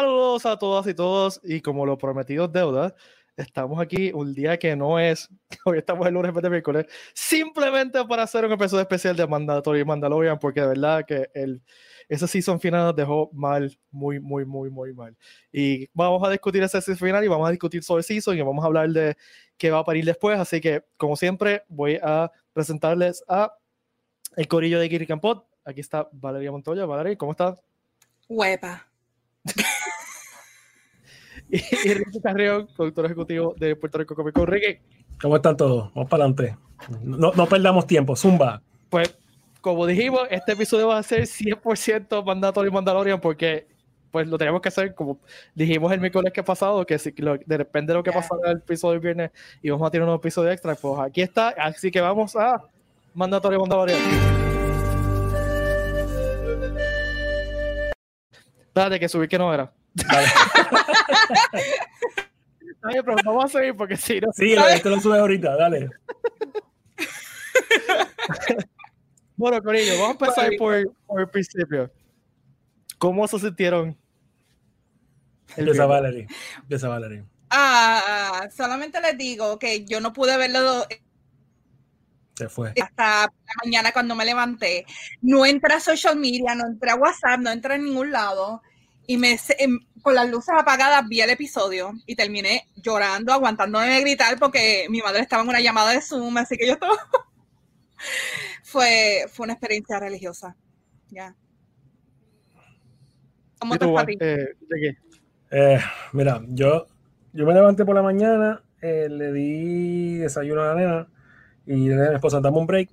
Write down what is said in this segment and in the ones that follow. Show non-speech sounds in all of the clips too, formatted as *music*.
Saludos a todas y todos, y como lo prometido es deuda, estamos aquí un día que no es, *laughs* hoy estamos el lunes de miércoles, simplemente para hacer un episodio especial de Mandatory Mandalorian, porque de verdad que el, ese season final nos dejó mal, muy, muy, muy, muy mal. Y vamos a discutir ese season final y vamos a discutir sobre el season y vamos a hablar de qué va a parir después, así que como siempre voy a presentarles a el corillo de Kiri Campot. Aquí está Valeria Montoya. Valeria, ¿cómo estás? Huepa. *laughs* *laughs* y, Ricky Carrión, productor ejecutivo de Puerto Rico Comic Con. Ricky. ¿Cómo están todos? Vamos para adelante. No, no perdamos tiempo. Zumba. Pues, como dijimos, este episodio va a ser 100% mandatorio Mandalorian porque pues lo tenemos que hacer como dijimos el miércoles que pasado, que si, lo, depende de lo que yeah. pasara el episodio del viernes y vamos a tener un episodio extra, pues aquí está, así que vamos a mandatorio Mandalorian. Dale, que subir que no era. Vale. *laughs* Oye, pero vamos a seguir porque si no. Sí, esto lo sube ahorita, dale. *laughs* bueno, Corillo, vamos a empezar por, por el principio. ¿Cómo se sintieron? Empieza Valerie. Empieza Valerie. Ah, solamente les digo que yo no pude verlo se fue. Hasta la mañana cuando me levanté. No entré a social media, no entré a WhatsApp, no entré a ningún lado. Y me, con las luces apagadas vi el episodio y terminé llorando, aguantándome de gritar porque mi madre estaba en una llamada de Zoom, así que yo estaba... *laughs* fue, fue una experiencia religiosa. Ya. ¿Cómo te fue eh, ¿De eh, mira, yo, yo me levanté por la mañana, eh, le di desayuno a la nena y le dije a mi esposa, dame un break,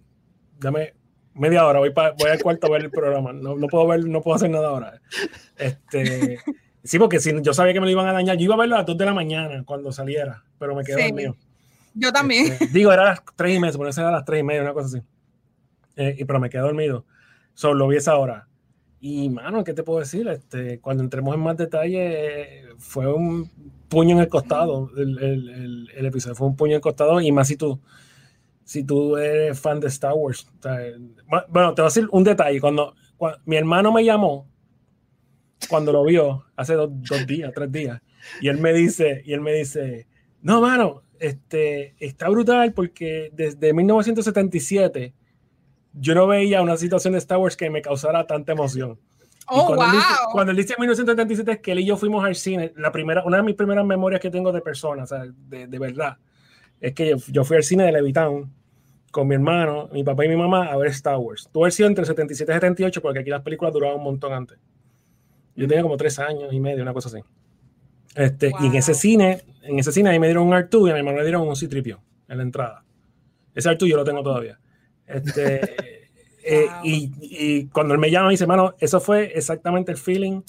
dame media hora, voy, pa, voy al cuarto a ver el programa, no, no, puedo ver, no puedo hacer nada ahora. Este, sí, porque si yo sabía que me lo iban a dañar, yo iba a verlo a las 2 de la mañana cuando saliera, pero me quedé sí, dormido. Yo también. Este, digo, era a las 3 y media, suponía que era a las 3 y media, una cosa así. Eh, y, pero me quedé dormido. Solo lo vi esa hora. Y, mano, ¿qué te puedo decir? Este, cuando entremos en más detalle, fue un puño en el costado. El, el, el, el, episodio fue un puño en el costado. Y más si tú, si tú eres fan de Star Wars. O sea, bueno, te voy a decir un detalle. Cuando, cuando, mi hermano me llamó, cuando lo vio, hace dos, dos días, tres días, y él me dice, y él me dice, no, mano, este, está brutal porque desde 1977 yo no veía una situación de Star Wars que me causara tanta emoción. Oh, cuando, wow. él dice, cuando, él dice, 1977 es que él y yo fuimos al cine, la primera, una de mis primeras memorias que tengo de personas, o sea, de, de, verdad, es que yo, yo, fui al cine de Levitown con mi hermano, mi papá y mi mamá a ver Star Wars. Tuve sido entre 77 y 78 porque aquí las películas duraban un montón antes. Yo tenía como tres años y medio, una cosa así. Este, wow. Y en ese cine, en ese cine ahí me dieron un R2 y a mi hermano le dieron un C-Tripio en la entrada. Ese R2 yo lo tengo todavía. Este, *laughs* eh, wow. y, y, cuando él me llama, me dice, hermano, eso fue exactamente el feeling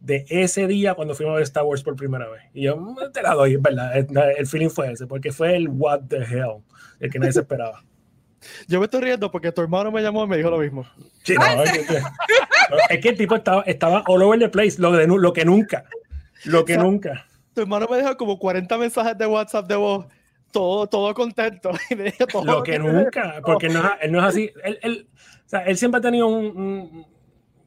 de ese día cuando fuimos a ver Star Wars por primera vez. Y yo te la doy, es verdad. El, el, feeling fue ese, porque fue el what the hell, el que nadie se esperaba. *laughs* Yo me estoy riendo porque tu hermano me llamó y me dijo lo mismo. Sí, no, es, que, *laughs* es, que, el tipo estaba, estaba all over the place, lo, de, lo que nunca. Lo que o sea, nunca. Tu hermano me dejó como 40 mensajes de WhatsApp de voz todo, todo contento. *laughs* Todo lo que, que nunca, porque no, él no es así. Él, él, o sea, él siempre ha tenido un, un,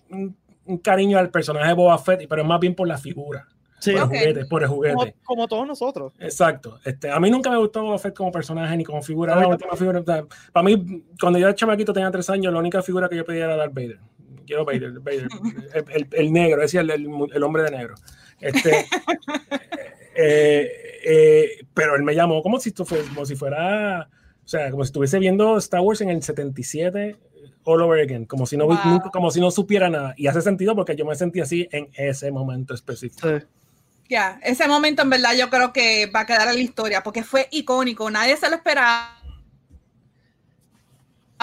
un, un, cariño al personaje de Boba Fett, pero es más bien por la figura. Sí, por, okay. el juguete, por el juguete. Como, como, todos nosotros. Exacto. Este, a mí nunca me gustó Boba Fett como personaje ni como figura. La última figura para mí, cuando yo era chamaquito tenía tres años, la única figura que yo pedía era Darth Vader. Quiero Vader, *laughs* Vader el, el, el, negro, decía el, el, hombre de negro. Este, *laughs* eh, eh, pero él me llamó como si, fue, como si fuera, o sea, como si estuviese viendo Star Wars en el 77 all over again, como si no, wow. nunca, como si no supiera nada. Y hace sentido porque yo me sentí así en ese momento específico. Sí. Ya, yeah, ese momento en verdad yo creo que va a quedar en la historia porque fue icónico, nadie se lo esperaba.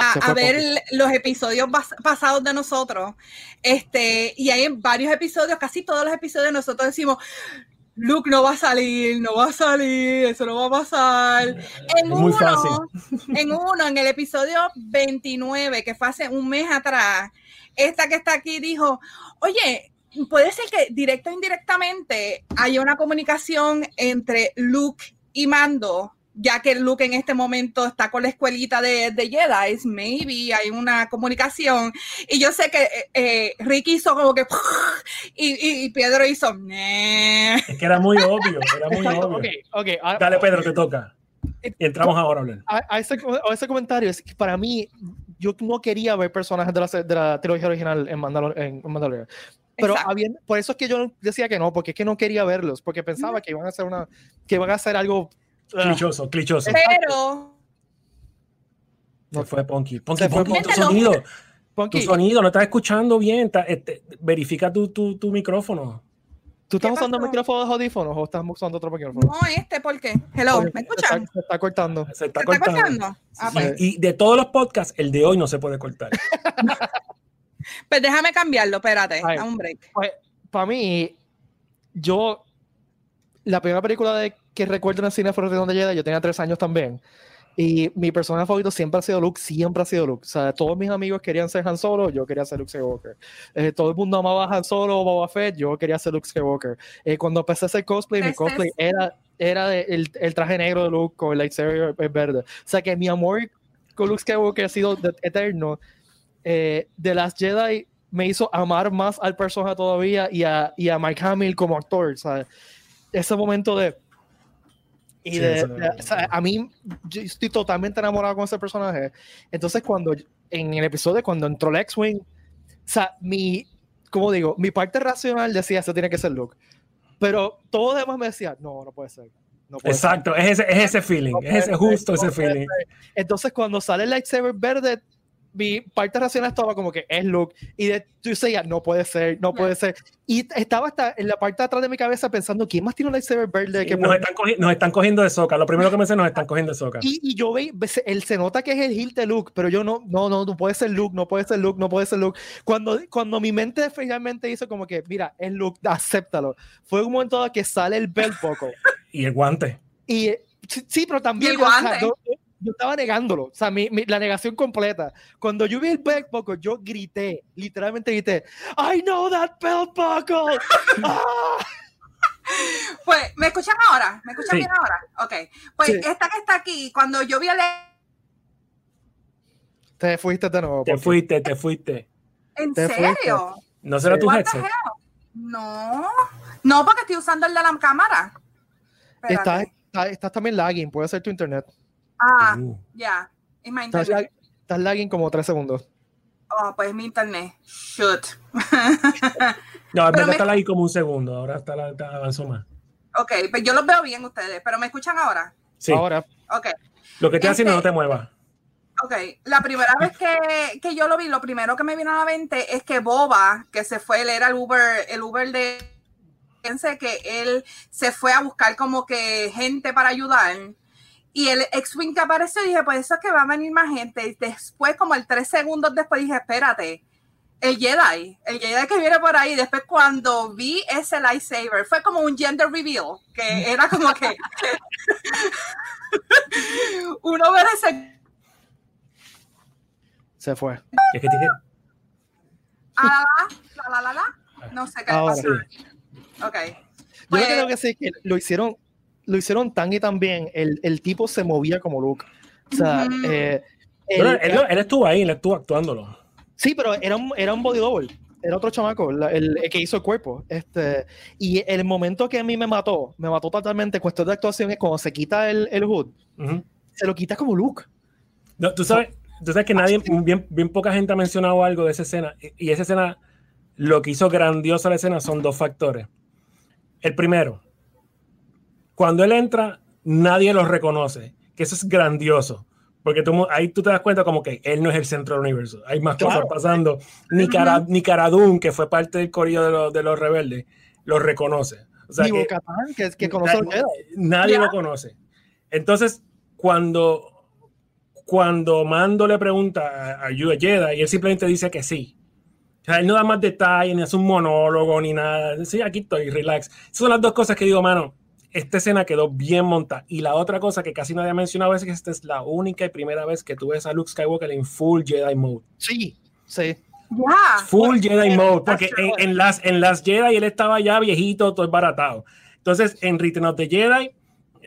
A, a ver los episodios pasados de nosotros. Este, y hay varios episodios, casi todos los episodios nosotros decimos, Luke no va a salir, no va a salir, eso no va a pasar. En Muy uno, fácil. en uno, en el episodio 29, que fue hace un mes atrás, esta que está aquí dijo, oye, puede ser que directo o indirectamente haya una comunicación entre Luke y Mando ya que Luke en este momento está con la escuelita de, de Jedi, maybe hay una comunicación. Y yo sé que eh, eh, Ricky hizo como que y, y, Pedro hizo es que era muy obvio, era muy obvio. Okay, okay. Ah, Dale, Pedro, te toca. Y entramos ahora a hablar. A, ese, a, ese, comentario, es que para mí, yo no quería ver personajes de la, de la trilogía original en, Mandalor en Mandalorian. Pero por eso es que yo decía que no, porque es que no quería verlos, porque pensaba que iban a hacer una, que iban a hacer algo. Clichoso, clichoso. Pero no fue Ponky. Ponky, Ponky, tu sonido. Tu sonido, no estás escuchando bien. Este, verifica tu, tu, tu micrófono. ¿Tú estás usando el micrófono de audífonos o estás usando otro micrófono? No, este, ¿por qué? Hello, ¿me escuchan? Se está, cortando. Se está, cortando. Ah, pues. Y de todos los podcasts, el de hoy no se puede cortar. *laughs* pues déjame cambiarlo, espérate, da un break. Pues, para mí, yo, la primera película de, que recuerdo en el cine fue donde Jedi, yo tenía tres años también. Y mi personaje favorito siempre ha sido Luke, siempre ha sido Luke. O sea, todos mis amigos querían ser Han Solo, yo quería ser Luke Skywalker. Eh, todo el mundo amaba Han Solo o Boba Fett, yo quería ser Luke Skywalker. Eh, cuando empecé a hacer cosplay, mi cosplay era, era el, el, traje negro de Luke con el lightsaber verde. O sea, que mi amor con Luke Skywalker ha sido eterno. Eh, de las Jedi me hizo amar más al personaje todavía y a, y a Mike Hamill como actor. ¿sabes? Ese momento de y a mí, yo estoy totalmente enamorado con ese personaje. Entonces, cuando en el episodio, cuando entró el X-Wing, o sea, mi, como digo, mi parte racional decía, eso tiene que ser Luke. Pero todo demás me decía, no, no puede ser. Exacto, Es, ese, es ese feeling, es ese, justo ese feeling. Entonces, cuando sale el lightsaber verde, mi parte racional estaba como que es Luke. Y de, tú decías, no puede ser, no puede ser. Y estaba hasta en la parte de atrás de mi cabeza pensando, ¿quién más tiene un lightsaber verde? Que nos, están nos, están cogiendo de soca. Lo primero que me dicen, nos están cogiendo de soca. Y, y yo ve, él se nota que es el heel de Luke, pero yo no, no, no, no puede ser Luke, no puede ser Luke, no puede ser Luke. Cuando, cuando mi mente finalmente hizo como que, mira, es Luke, acéptalo. Fue un momento que sale el belt poco. *laughs* y el guante. Y sí, pero también. el guante yo estaba negándolo, o sea, mi, la negación completa. Cuando yo vi el belt buckle, yo grité, literalmente grité, I know that belt buckle. *laughs* ¡Ah! Pues, ¿me escuchan ahora? ¿Me escuchan bien ahora? Ok. Pues esta que está aquí, cuando yo vi el... Te fuiste de nuevo. Te fuiste, te fuiste. ¿En serio? ¿No será tu headset? No, no, porque estoy usando el de la cámara. Estás, estás también lagging, puede ser tu internet. Ah, uh. ya. Es mi internet. Estás, lagging como tres segundos. Oh, pues mi internet. Shoot. *laughs* no, en verdad está lagging como un segundo. Ahora está, está avanzó más. Ok, pues yo los veo bien ustedes, pero ¿me escuchan ahora? Sí. Ahora. Ok. Lo que te haciendo no te muevas. Ok, la primera vez que, que, yo lo vi, lo primero que me vino a la mente es que Boba, que se fue, él era el Uber, el Uber de... Pensé que él se fue a buscar como que gente para ayudar y el X-Wing que apareció, dije, pues eso es que va a venir más gente. Y después, como el tres segundos después, dije, espérate, el Jedi, el Jedi que viene por ahí. Después, cuando vi ese lightsaber, fue como un gender reveal, que *laughs* era como que uno ve ese. Se fue. Es que tiene... Ah, la, la, la, la, No sé qué pasa. Ok. Yo creo pues que sí, que lo hicieron lo hicieron tan y tan bien, el, el tipo se movía como Luke. O sea, eh, él, él, estuvo ahí, él estuvo actuándolo. Sí, pero era un, era un body double. Era otro chamaco, el, que hizo el cuerpo. Este, y el momento que a mí me mató, me mató totalmente. Cuestión de actuación es cuando se quita el, el hood, se lo quita como Luke. No, tú sabes, tú sabes que nadie, bien, bien poca gente ha mencionado algo de esa escena. Y esa escena, lo que hizo grandiosa la escena son dos factores. El primero, cuando él entra, nadie lo reconoce, que eso es grandioso. Porque tú, ahí tú te das cuenta como que él no es el centro del universo. Hay más cosas pasando. Ni, Cara, ni Caradún, que fue parte del corillo de, los, de los rebeldes, lo reconoce. O sea, que, que, conoce Nadie lo conoce. Entonces, cuando, cuando Mando le pregunta a, a Jedi, y él simplemente dice que sí. O sea, él no da más detalles, ni hace un monólogo, ni nada. Sí, aquí estoy, relax. Esas son las dos cosas que digo, mano, esta escena quedó bien montada. Y la otra cosa que casi nadie ha mencionado es que esta es la única y primera vez que tú ves a Luke Skywalker en full Jedi mode. Sí, sí. Full Jedi mode, porque en, las, en las Jedi él estaba ya viejito, todo baratado. Entonces, en Return of the Jedi,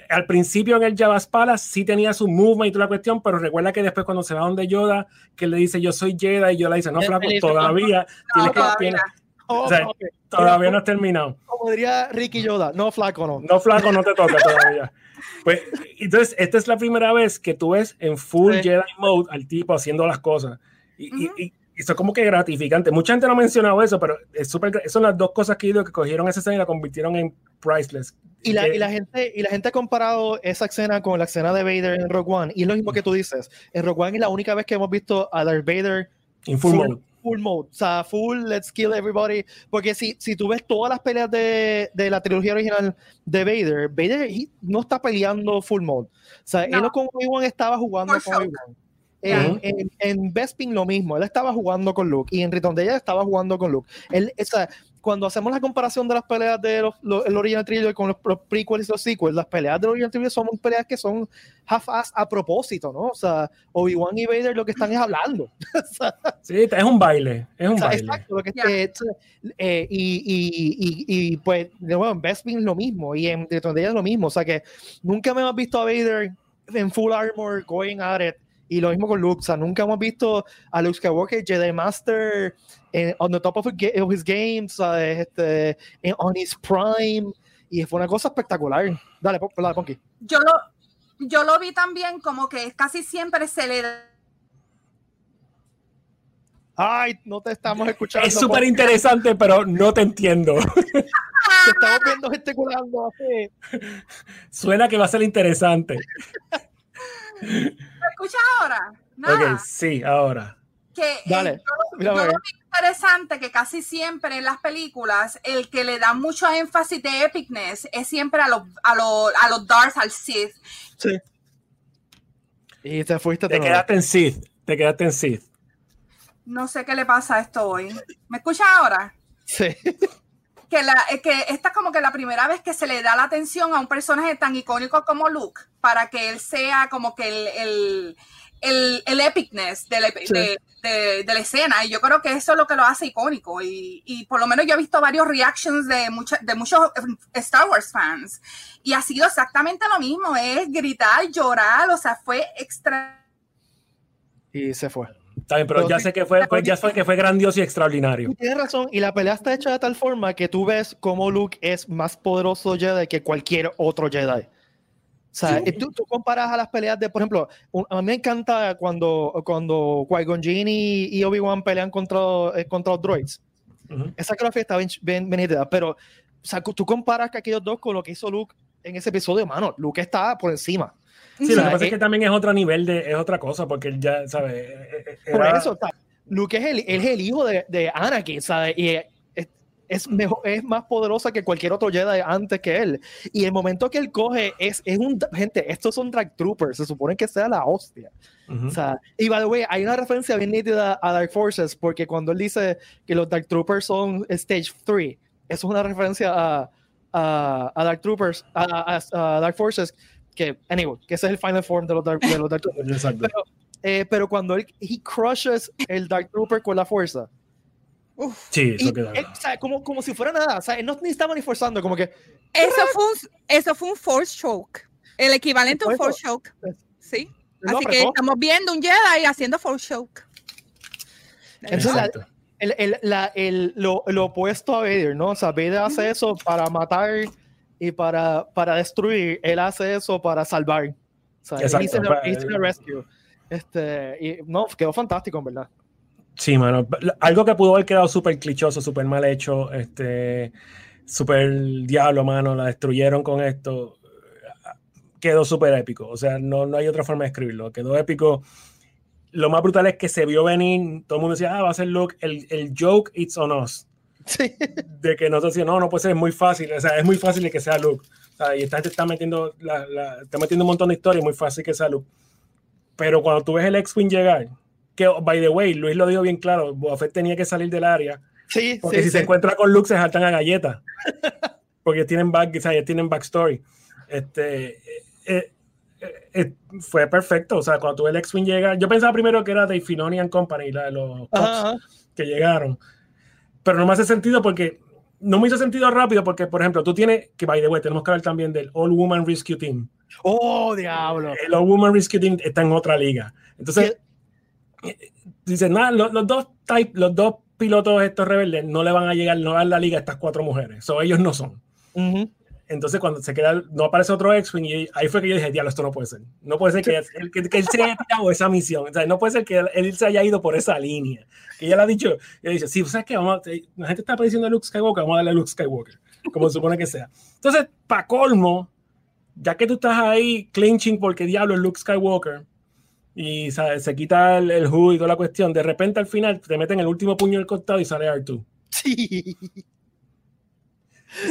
al principio en el Jabba's Palace sí tenía su movement y toda la cuestión, pero recuerda que después cuando se va donde Yoda, que le dice yo soy Jedi y Yoda dice, no, flaco, todavía, No, tienes que- tienes- o sea, ok. todavía no has terminado. Como diría Ricky Yoda, no flaco, no. No, flaco, no te toca *laughs* todavía. Pues, entonces, esta es la primera vez que tú ves en full Sí. Jedi mode al tipo haciendo las cosas. Y, y- Ujú. y eso es como que gratificante. Mucha gente no ha mencionado eso, pero es súper gra- son las dos cosas que ido que cogieron esa escena y la convirtieron en priceless. Y la, Que- y, la gente, y la gente ha comparado esa escena con la escena de Vader en Rogue One. Y es lo mismo que tú dices. En Rogue One es la única vez que hemos visto a Darth Vader en full, full, mode. Full mode. O sea, full let's kill everybody. Porque si, si tú ves todas las peleas de, de la trilogía original de Vader, Vader he- no está peleando full mode. O sea, No. él con Obi-Wan estaba jugando con. Obi-Wan. En, Ujú. en, en Bespin lo mismo, él estaba jugando con Luke y en Return de ella estaba jugando con Luke. Él, o sea, cuando hacemos la comparación de las peleas de los, los- el Original Trilogy con los, los prequels y los sequels, las peleas del Original Trilogy son peleas que son half-ass a propósito, ¿no? O sea, Obi-Wan y Vader lo que están es hablando. *laughs* O sea, Sí, es un baile, es un o sea, baile. exacto, lo que, Ya. eh, eh, y, y, y, y, pues, de nuevo, en Bespin es lo mismo y en Return de ella es lo mismo. O sea, que nunca me hemos visto a Vader en full armor going at it. Y lo mismo con Luke, o sea, nunca hemos visto a Luke Skywalker, Jedi Master, on the top of, his game, ¿sabes? Este, en- on his prime, y fue una cosa espectacular. Dale, pon- dale, Ponky. Yo lo, yo lo vi también como que casi siempre se le da Ay, no te estamos escuchando. Es súper interesante, pero no te entiendo. Te estamos viendo gesticulando así. Suena que va a ser interesante. *laughs* ¿Me escuchas ahora? Nada. Ok, sí, ahora. Que eh, Dale, yo, mira, yo lo interesante que casi siempre en las películas el que le da mucho énfasis de epicness es siempre a los a los a los Darth al Sith. Sí. Y te fuiste Te quedaste en Sith. Te quedaste en Sith. No sé qué le pasa a esto hoy. ¿Me escuchas ahora? Sí. Que, la, eh, que esta es como que la primera vez que se le da la atención a un personaje tan icónico como Luke para que él sea como que el, el, el, el epicness de la, Sí. de, de- de la escena y yo creo que eso es lo que lo hace icónico y, y por lo menos yo he visto varios reactions de, mucha- de muchos eh, Star Wars fans y ha sido exactamente lo mismo, es gritar, llorar, o sea, fue extra... Y se fue. Está bien, pero Pero ya sí, sé que fue, pues ya fue que fue grandioso y extraordinario. Tienes razón, y la pelea está hecha de tal forma que tú ves cómo Luke es más poderoso Jedi que cualquier otro Jedi. O sea, Sí. tú, tú comparas a las peleas de, por ejemplo, un- a mí me encanta cuando, cuando Qui-Gon Jinn y, y Obi-Wan pelean contra, eh, contra los droids. Ujú. Esa coreografía está bien, bien, bien pero o sea, tú comparas que aquellos dos con lo que hizo Luke en ese episodio, mano, Luke está por encima. Sí, O lo sea, que pasa eh, es que también es otro nivel de, es otra cosa, porque él ya, ¿sabes? Eh, eh, Por era- eso, o sea, Luke es el, él es el hijo de, de Anakin, ¿sabes? Y es, mejor, es más poderosa que cualquier otro Jedi antes que él. Y el momento que él coge es, es un... Gente, estos son Drag Troopers, se supone que sea la hostia. Ujú. O sea, y by the way, hay una referencia bien nítida a Dark Forces, porque cuando él dice que los Dark Troopers son Stage 3, eso es una referencia a, a, a Dark Troopers, a, a- a Dark Forces, que, anyway, que ese es el final form de los Dark, de los Dark *laughs* Troopers. Exacto. Pero, eh, pero cuando él he crushes el Dark Trooper con la fuerza, Sí, y, eso queda. eh, o sea, como, como si fuera nada, o sea, él no ni estaba ni forzando, como que Eso fue un, eso fue un force choke, el equivalente a un force choke. Sí. lo Así que apretó. estamos viendo un Jedi haciendo force choke. Entonces, el, el, la- el- lo, lo opuesto a Vader, ¿no? O sea, Vader hace eso para matar y para, para destruir, él hace eso para salvar. O sea, Exacto, he's in a- para- he's in a rescue. Este, y, no, quedó fantástico, en verdad. Sí, mano. Algo que pudo haber quedado súper clichoso, súper mal hecho, este, súper diablo, mano, la destruyeron con esto. Quedó súper épico. O sea, no, no hay otra forma de escribirlo. Quedó épico. Lo más brutal es que se vio venir. Todo el mundo decía, ah, va a ser Luke. El, el joke, it's on us. Sí. De que nosotros decíamos, no, no puede ser, es muy fácil. O sea, es muy fácil de que sea Luke. O sea, y esta gente está metiendo, la, la- está metiendo un montón de historias, muy fácil que sea Luke. Pero cuando tú ves el X-Wing llegar, que, by the way, Luis lo dijo bien claro, Boba Fett tenía que salir del área, Sí, porque sí, si sí. se encuentra con Luke se saltan a galletas. *laughs* porque tienen back, o sea, ya tienen backstory. Este, eh, eh, eh, fue perfecto, o sea, cuando tú ves el X-Wing llegar, yo pensaba primero que era de Filoni and Company, la de los Cops, Ajá, ajá. que llegaron. Pero no me hace sentido porque no me hizo sentido rápido porque, por ejemplo, tú tienes, que by the way, tenemos que hablar también del All Woman Rescue Team. Oh, diablo. El All Woman Rescue Team está en otra liga. Entonces, eh, dice, nada, los, los dos type, los dos pilotos estos rebeldes no le van a llegar, no a la liga a estas cuatro mujeres. So, ellos no son. Ujú. Entonces, cuando se queda, no aparece otro X-Wing, y ahí fue que yo dije, diablo, esto no puede ser. No puede ser que, él- que, que él se haya tirado esa misión. O sea, no puede ser que él, él se haya ido por esa línea. Que ella le ha dicho, ella dice, sí, ¿sabes qué? Vamos a- la gente está prediciendo a Luke Skywalker, vamos a darle a Luke Skywalker, como se supone que sea. Entonces, para colmo, ya que tú estás ahí clinching porque diablo es Luke Skywalker, y ¿sabes? se quita el, el hood y toda la cuestión, de repente al final te meten el último puño del costado y sale R2. Sí.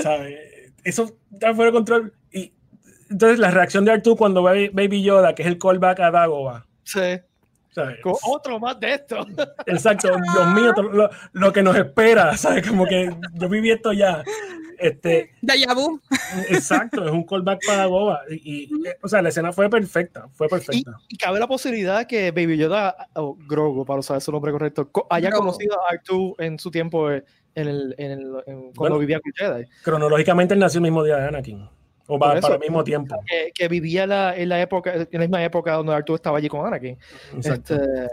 ¿sabes? Eso está fuera de control. Y entonces la reacción de Artu cuando ve Baby Yoda, que es el callback a Dagobah, Sí. ¿sabes? Con otro más de esto. Exacto, Dios mío, lo, lo que nos espera, ¿sabes? Como que yo viví esto ya. Este, vu. exacto, es un callback para Dagobah. Y, y, eh, o sea, la escena fue perfecta, fue perfecta. y cabe la posibilidad que Baby Yoda, o Grogu, para usar su nombre correcto, co- haya conocido a R2 en su tiempo eh, en el, en el, en- cuando Bueno. vivía con Jedi. Cronológicamente él nació el mismo día de Anakin. O para, eso. para el mismo tiempo. Que, que vivía la, en la época, en la misma época donde R2 estaba allí con Anakin. Exacto. Este,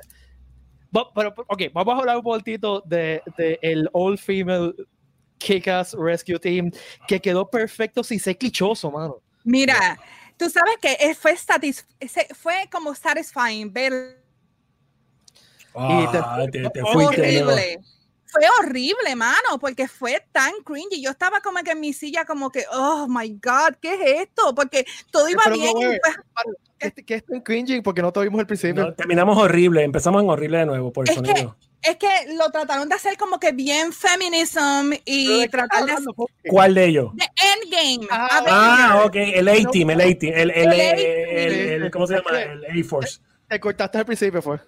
pero, ok, vamos a hablar un poquitito de, de el All Female Kick-Ass Rescue Team, que quedó perfecto sin ser clichoso, mano. Mira, tú sabes que eh, fue, como satisfying ver y te- Ah, te, te fuiste nuevo. horrible. Fue horrible, mano, porque fue tan cringy. Yo estaba como que en mi silla, como que, oh my God, ¿qué es esto? Porque todo iba Pero bien. no, y güey. después- Que, que es tan cringing porque no tuvimos el principio. No, terminamos horrible, empezamos en horrible de nuevo por el Es que- sonido. Es que lo trataron de hacer como que bien feminism y tratar de ¿Cuál de ellos? de Endgame. Ah, Ah, ok, el A-Team, el A-Team, el, el, El el, A-Team. el- ¿cómo se llama? El A-Force. Te cortaste al principio, fue.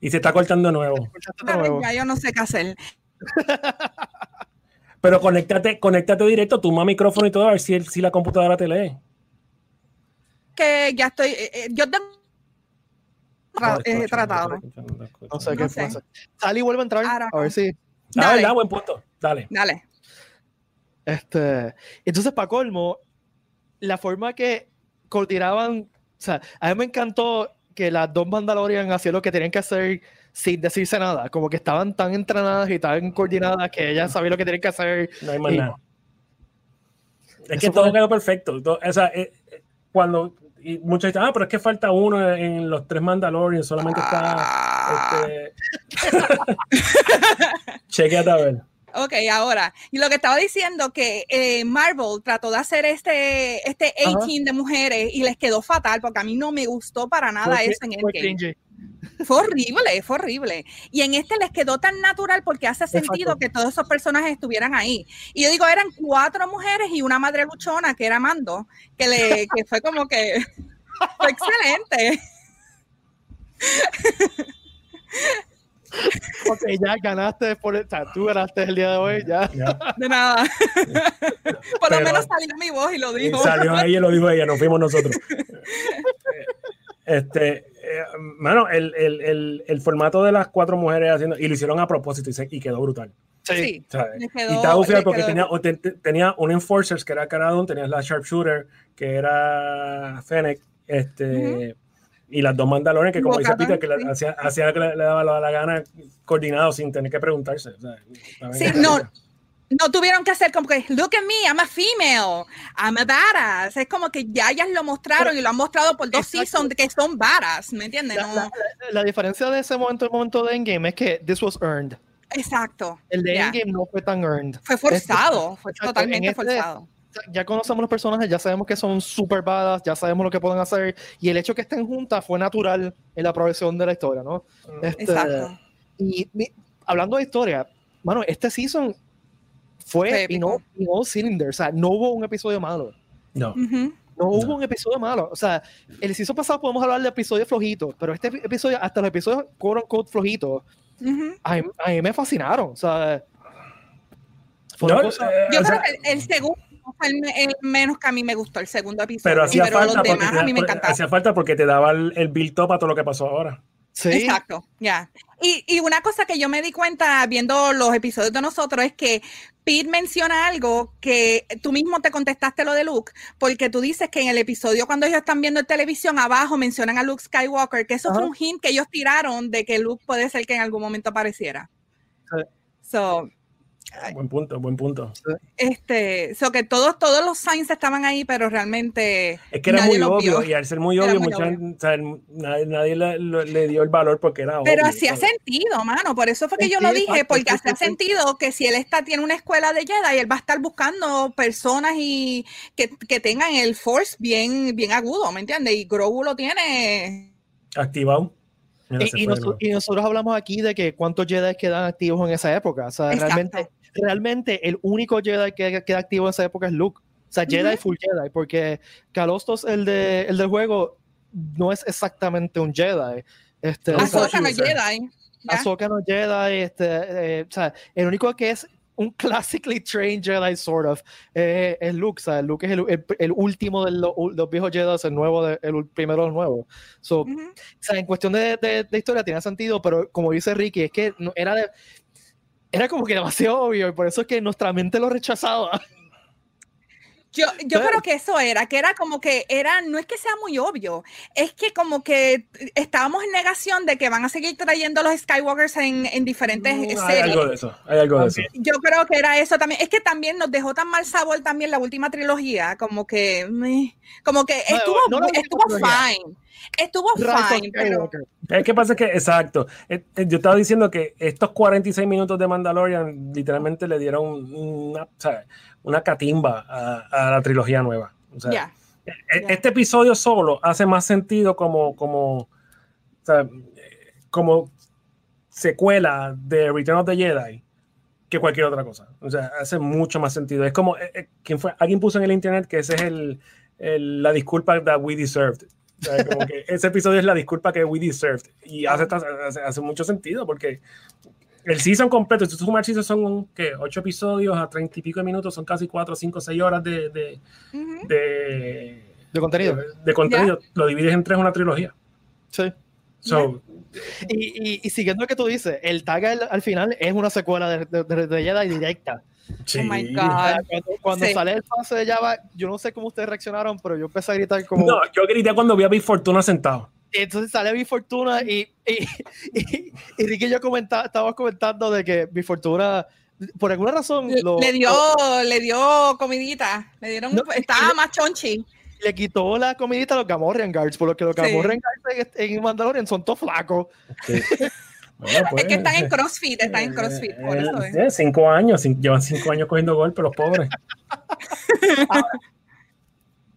Y se está cortando de nuevo. Ya yo no sé qué hacer. *laughs* Pero conéctate, conéctate directo, toma micrófono y todo, a ver si, el- si la computadora te lee. Que ya estoy, eh, eh, yo tengo tra- eh, tratado. No sé No qué sé. pasa. Sally vuelve a entrar. Ahora A ver no. si. Ah, Dale. ¿verdad? Buen punto. Dale. Dale. Este, entonces, para colmo, la forma que coordinaban, o sea, a mí me encantó que las dos Mandalorian hacían lo que tenían que hacer sin decirse nada, como que estaban tan entrenadas y tan coordinadas que ellas sabían lo que tenían que hacer. No hay más Y- nada. Es Eso que todo fue- quedó perfecto. To- O sea, eh, eh, cuando y muchos dicen, ah, pero es que falta uno en los tres Mandalorians, solamente Ah. está. Este... *laughs* Chequeate a ver. Ok, ahora, y lo que estaba diciendo que eh, Marvel trató de hacer este, este Ajá. 18 de mujeres y les quedó fatal porque a mí no me gustó para nada eso en fue Endgame. Fue horrible, fue horrible. Y en este les quedó tan natural porque hace sentido Exacto. que todos esos personajes estuvieran ahí. Y yo digo, eran cuatro mujeres y una madre luchona que era Mando, que, le, que fue como que *laughs* fue excelente. Ok, ya ganaste, por, o sea, tú ganaste el día de hoy, ya. Ya. De nada. Por lo Pero- menos salió mi voz y lo Y dijo. salió ella, lo dijo ella, nos fuimos nosotros. *laughs* Este, eh, mano, el, el, el, el formato de las cuatro mujeres haciendo, y lo hicieron a propósito y, se- y quedó brutal. Sí, y estaba le porque tenía, o te- te- tenía un Enforcers que era Cara Dune, tenías la Sharpshooter que era Fennec, este, y las dos Mandalorian que, como dice Peter, que le- sí. hacía, hacía que le, le daba la, la gana coordinado sin tener que preguntarse. Sí, no, no tuvieron que hacer como que, look at me, I'm a female, I'm a badass. Es como que ya ellas lo mostraron y lo han mostrado por dos Exacto. seasons que son badass, ¿me entiendes? La, No, la- la diferencia de ese momento al momento de Endgame es que this was earned. exacto. El de. Endgame no fue tan earned. Fue forzado, fue totalmente en este- forzado. Ya conocemos los personajes, ya sabemos que son super badass, ya sabemos lo que pueden hacer, y el hecho que estén juntas fue natural en la progresión de la historia, ¿no? Este, Exacto. Y mi- hablando de historia, mano, este season fue y no, y no cylinder, o sea, no hubo un episodio malo. No. Ujú. No hubo un episodio malo. O sea, el season pasado podemos hablar de episodios flojitos, pero este episodio, hasta los episodios quote unquote flojitos, Ujú. a, mí- a mí me fascinaron. O sea, fue No, cosa- eh, Yo o creo sea, que el, el segundo fue el, el menos que a mí me gustó, el segundo episodio. pero hacía los falta porque demás te, a mí me hacía falta porque te daba el, el build up a todo lo que pasó ahora. sí, Exacto, ya. Y, y una cosa que yo me di cuenta viendo los episodios de nosotros es que Pete menciona algo que tú mismo te contestaste lo de Luke, porque tú dices que en el episodio cuando ellos están viendo en televisión abajo mencionan a Luke Skywalker, que eso fue un hint que ellos tiraron de que Luke puede ser que en algún momento apareciera. So, Buen punto, buen punto. Este, so que todos, todos los signs estaban ahí, pero realmente. Es que era muy obvio, y al ser muy obvio, nadie, le, dio el valor porque era obvio. Pero hacía sentido, mano. Por eso fue que yo lo dije, porque hacía sentido que si él está, tiene una escuela de Jedi, él va a estar buscando personas y que, que tengan el Force bien, bien agudo, ¿me entiendes? Y Grogu lo tiene activado. Y, nosotros hablamos aquí de que cuántos Jedi quedan activos en esa época. O sea, realmente realmente el único Jedi que queda activo en esa época es Luke. O sea, Jedi full Jedi, porque Calostos, el, de, el del juego, no es exactamente un Jedi. Este, Ahsoka no es Jedi. Ahsoka no es Jedi. Este, eh, o sea, el único que es un *laughs* classically trained Jedi, sort of, eh, es Luke. O sea, Luke es el, el, último de los, los, viejos Jedi, el nuevo, de, el primero de los nuevos. So, O sea, en cuestión de, de, de, historia tiene sentido, pero como dice Ricky, es que no, era de era como que demasiado obvio y por eso es que nuestra mente lo rechazaba. Yo, yo creo que eso era, que era como que era, no es que sea muy obvio, es que como que estábamos en negación de que van a seguir trayendo los Skywalkers en, en diferentes series. Hay algo de eso, hay algo de eso. Yo creo que era eso también. Es que también nos dejó tan mal sabor también la última trilogía, como que, como que estuvo, estuvo fine. Estuvo fine, pero... Es que pasa que, exacto, eh, eh, yo estaba diciendo que estos 46 minutos de Mandalorian literalmente le dieron una, una catimba a, la trilogía nueva. O sea, e, e, Este episodio solo hace más sentido como, como, como secuela de Return of the Jedi que cualquier otra cosa. O sea, hace mucho más sentido. Es como, eh, ¿quién fue? Alguien puso en el internet que ese es el, la disculpa that we deserved ese episodio es la disculpa que we deserved. Y hace, hace, mucho sentido porque el season completo, si tú sumas el season son ¿qué? 8 episodios a 30 y pico de minutos, son casi 4, 5, 6 horas de, de, de, contenido. De, contenido. Lo divides en tres una trilogía. Sí. y, y, siguiendo lo que tú dices, el tag al, final es una secuela de, de, de Jedi directa. Oh my God. Cuando, sale el pase de Java, yo no sé cómo ustedes reaccionaron, pero yo empecé a gritar como. No, yo grité cuando vi a Big Fortuna sentado. entonces sale Big Fortuna y, y, y, Ricky y yo comentaba, estábamos comentando de que Big Fortuna, por alguna razón. le, dio, le dio comidita. Le dieron, estaba más chonchi. Le quitó la comidita a los Gamorrean Guards, por lo que los Gamorrean Guards en, Mandalorian son todos flacos. *laughs* es que pues, están en CrossFit, están en CrossFit, por eso eh, Cinco años, llevan cinco años cogiendo golpes los pobres. *laughs*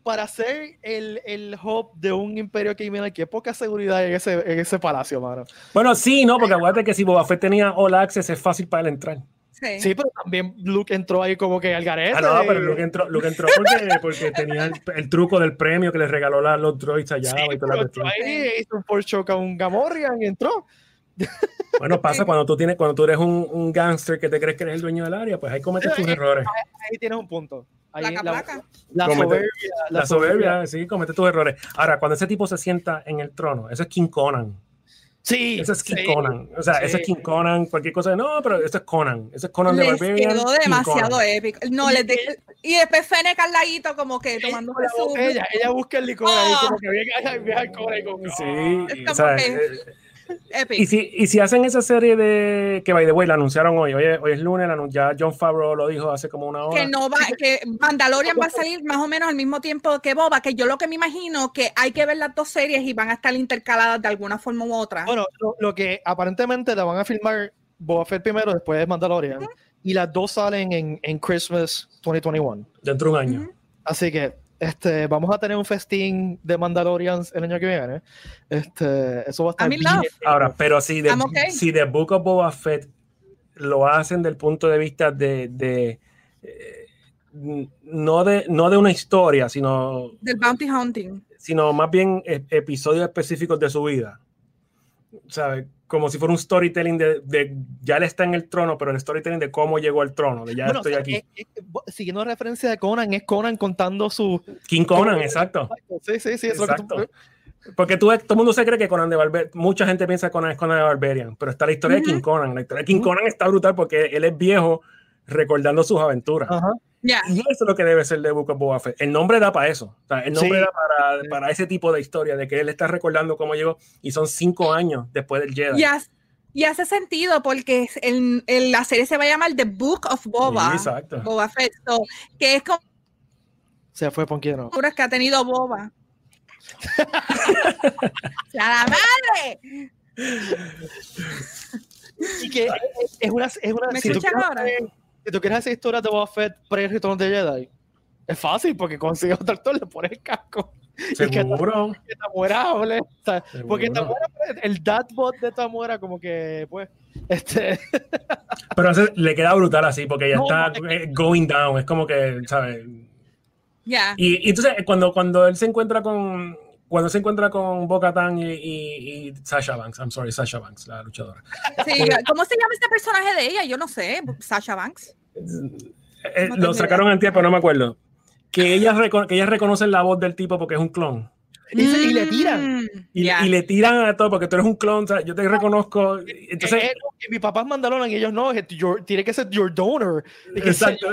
para ser el, el hub de un imperio criminal, que poca seguridad en ese, en ese palacio, mano. Bueno, sí, no, porque acuérdate que si Boba Fett tenía All Access es fácil para él entrar. Sí. pero también Luke entró ahí como que al garete. Ah, no, pero Luke entró, Luke entró porque, porque tenía el, truco del premio que le regaló la, los droids allá. Sí, y toda la entró ahí, hizo un Porsche con un Gamorrean y entró. Bueno, *laughs* pasa cuando tú tienes, cuando tú eres un, un gángster que te crees que eres el dueño del área, pues ahí cometes tus errores. Ahí, tienes un punto. Ahí, la, la, soberbia, la, soberbia, sí, comete tus errores. Ahora, cuando ese tipo se sienta en el trono, eso es King Conan. Sí. Eso es King Conan. O sea, eso es King Conan, cualquier cosa. No, pero eso es Conan. Eso es Conan de Barbarian. quedó demasiado épico. No, les y después Fennec al ladito, como que tomando su... Ella, ella busca el licor ahí, como que viene, *laughs* viene alcohol y como Sí, es como que... Y si, y si hacen esa serie de que by the way la anunciaron hoy, hoy, hoy es lunes, ya John Favreau lo dijo hace como una hora. Que no va, que Mandalorian va a *laughs* salir más o menos al mismo tiempo que Boba, que yo lo que me imagino que hay que ver las dos series y van a estar intercaladas de alguna forma u otra. Bueno, lo, que aparentemente la van a filmar Boba Fett primero, después de Mandalorian, y las dos salen en, en Christmas 2021. Dentro de un año. Así que este, vamos a tener un festín de Mandalorians el año que viene. Este, eso va a estar bien. Ahora, pero si de, si The Book of Boba Fett lo hacen del punto de vista de, de eh, no de no de una historia, sino del bounty hunting, sino más bien episodios específicos de su vida. ¿Sabes? Como si fuera un storytelling de, ya él está en el trono, pero el storytelling de cómo llegó al trono, de ya estoy aquí. siguiendo la referencia de Conan, es Conan contando su... King Conan, exacto. Sí, sí, sí. Exacto. Porque tú, todo el mundo se cree que Conan de Barbarian, mucha gente piensa que Conan es Conan de Barbarian, pero está la historia de King Conan. La historia de King Conan está brutal porque él es viejo recordando sus aventuras. Ajá. Ya. Y eso es lo que debe ser de Book of Boba Fett. El nombre da para eso. O sea, el nombre Sí. da para, para ese tipo de historia, de que él está recordando cómo llegó y son cinco años después del Jedi. Y, hace- y hace sentido porque el- el- la serie se va a llamar The Book of Boba. Sí, exacto. Boba Fett. So, que es como Se fue Ponquino. puras que ha tenido Boba. *laughs* ¡A la madre! Y que es- es una. Es una ¿Me si, escuchan ahora? Si tú quieres hacer historias de Boba Fett pre-retorno de Jedi, es fácil porque consigues otro actor, le pones el casco. Y que Seguro. Tamura hable. o sea, porque Seguro. Tamura, el dadbot de Tamura, como que, pues, este. *laughs* Pero le queda brutal así porque ya No, está no, eh, going down. Es como que, ¿sabes? Ya. Y, y entonces, cuando, cuando él se encuentra con. Cuando se encuentra con Boca Tan y, y, y Sasha Banks, I'm sorry, Sasha Banks, la luchadora. Sí, ¿Cómo se llama este personaje de ella? Yo no sé. Sasha Banks. Eh, No lo sacaron antes, pero no me acuerdo. Que ellas, que ellas reconocen la voz del tipo porque es un clon. Y, se- y le tiran. Y, ya. y le tiran a todo porque tú eres un clon, o sea, yo te reconozco. Entonces, Entonces, mi papá es Mandalorian y ellos no, your- tiene que ser your donor. Exacto.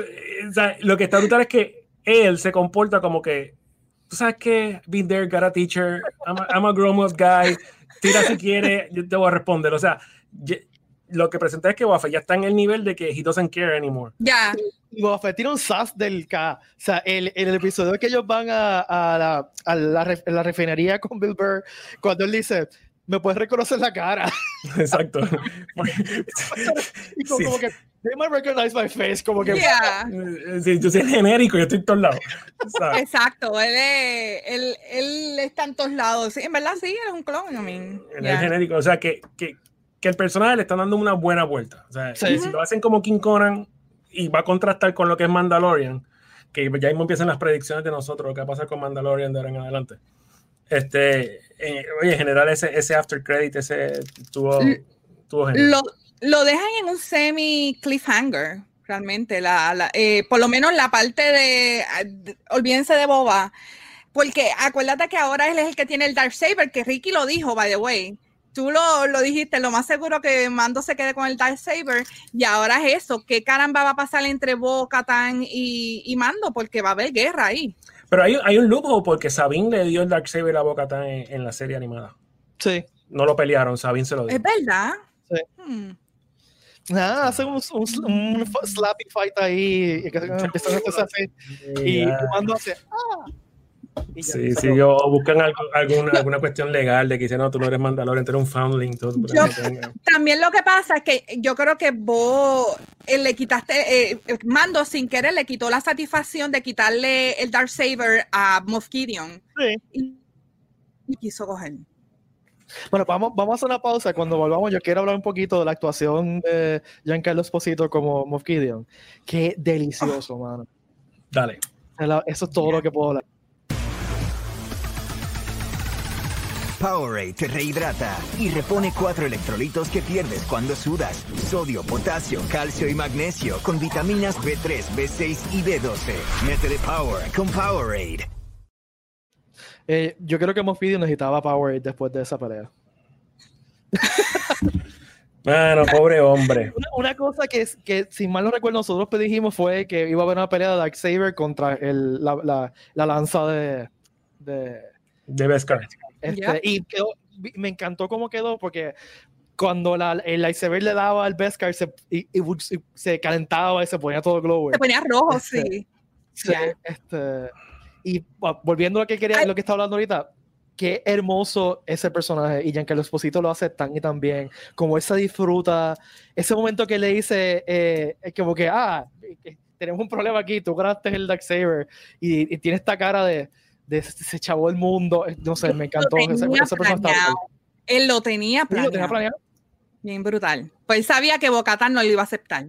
O sea, lo que está brutal es que él se comporta como que, tú sabes que, been there, got a teacher, I'm a, I'm a grown-up guy, tira si quiere, yo te voy a responder. O sea, lo que presenta es que Wafa ya está en el nivel de que he doesn't care anymore. Ya. Y Boba Fett tiene un sas del K. O sea, el, en el episodio que ellos van a, a la, a la, ref- la refinería con Bill Burr, cuando él dice, me puedes reconocer la cara. *laughs* Exacto. *laughs* Y como, Sí. como que, they might recognize my face. Como que, Ya. Sí, yo soy genérico, yo estoy en todos lados. ¿sabes? Exacto. Él, es- él, él está en todos lados. Sí, en verdad, sí, él es un clon. I mean, Él ya. es genérico. O sea, que, que, que el personaje le están dando una buena vuelta. O sea, Sí. y si lo hacen como King Conan y va a contrastar con lo que es Mandalorian, que ya mismo empiezan las predicciones de nosotros, lo que va a pasar con Mandalorian de ahora en adelante. Este, eh, oye, en general, ese, ese after credit, ese tuvo, L- tuvo genial. lo, lo dejan en un semi cliffhanger realmente la, la- eh, por lo menos la parte de, ah, de- olvídense de Boba porque acuérdate que ahora él es el que tiene el Dark Saber que Ricky lo dijo by the way tú lo, lo dijiste lo más seguro que Mando se quede con el Dark Saber y ahora es eso qué caramba va a pasar entre Bo Katan y, y Mando porque va a haber guerra ahí Pero hay, hay un loophole porque Sabine le dio el Darksaber a Boca en, en la serie animada. sí. No lo pelearon, Sabine se lo dio. es verdad Sí. Hmm. Nada, hacen un, un, un slapping fight ahí y que empiezan a hacerse así. Y Ya. cuando hace. ¡Ah! Y Sí, sí, yo o buscan algo- alguna, alguna cuestión legal de que dicen, no, tú no eres Mandalorian, tú eres un foundling. Tú Yo- También lo que pasa es que yo creo que vos eh, le quitaste, eh, eh, Mando sin querer le quitó la satisfacción de quitarle el Dark Saber a Moff Gideon Sí. y, y quiso coger. Bueno, vamos, vamos a hacer una pausa. Cuando volvamos, yo quiero hablar un poquito de la actuación de Giancarlo Esposito como Moff Gideon. Qué delicioso, mano. Dale. Eso es todo lo que puedo hablar. Powerade te rehidrata y repone cuatro electrolitos que pierdes cuando sudas. Sodio, potasio, calcio y magnesio con vitaminas B3, B6 y B12. Métele Power con Powerade. Eh, yo creo que Moff necesitaba Power después de esa pelea. *laughs* Bueno, pobre hombre. *laughs* Una, una cosa que, que, si mal no recuerdo, nosotros pedijimos fue que iba a haber una pelea de Darksaber contra el, la, la, la lanza de, de, De Beskar. Este. Y quedó- me encantó cómo quedó porque cuando la, el lightsaber le daba al Beskar se, y, y bu- y se calentaba y se ponía todo glowy. Se ponía rojo, Este, sí. Sí, este, y bueno, volviendo a lo que quería, lo que está hablando ahorita, qué hermoso ese personaje y Giancarlo Esposito lo hace tan y tan bien, como él se disfruta, ese momento que le dice, eh, es como que, ah, tenemos un problema aquí, tú ganaste el Darksaber y, y tiene esta cara de, de se chavó el mundo, eh, no sé, me encantó, ese, ese personaje planeado. Él lo tenía Sí, lo tenía planeado. planeado. Bien brutal. Pues él sabía que Bocatán no lo iba a aceptar.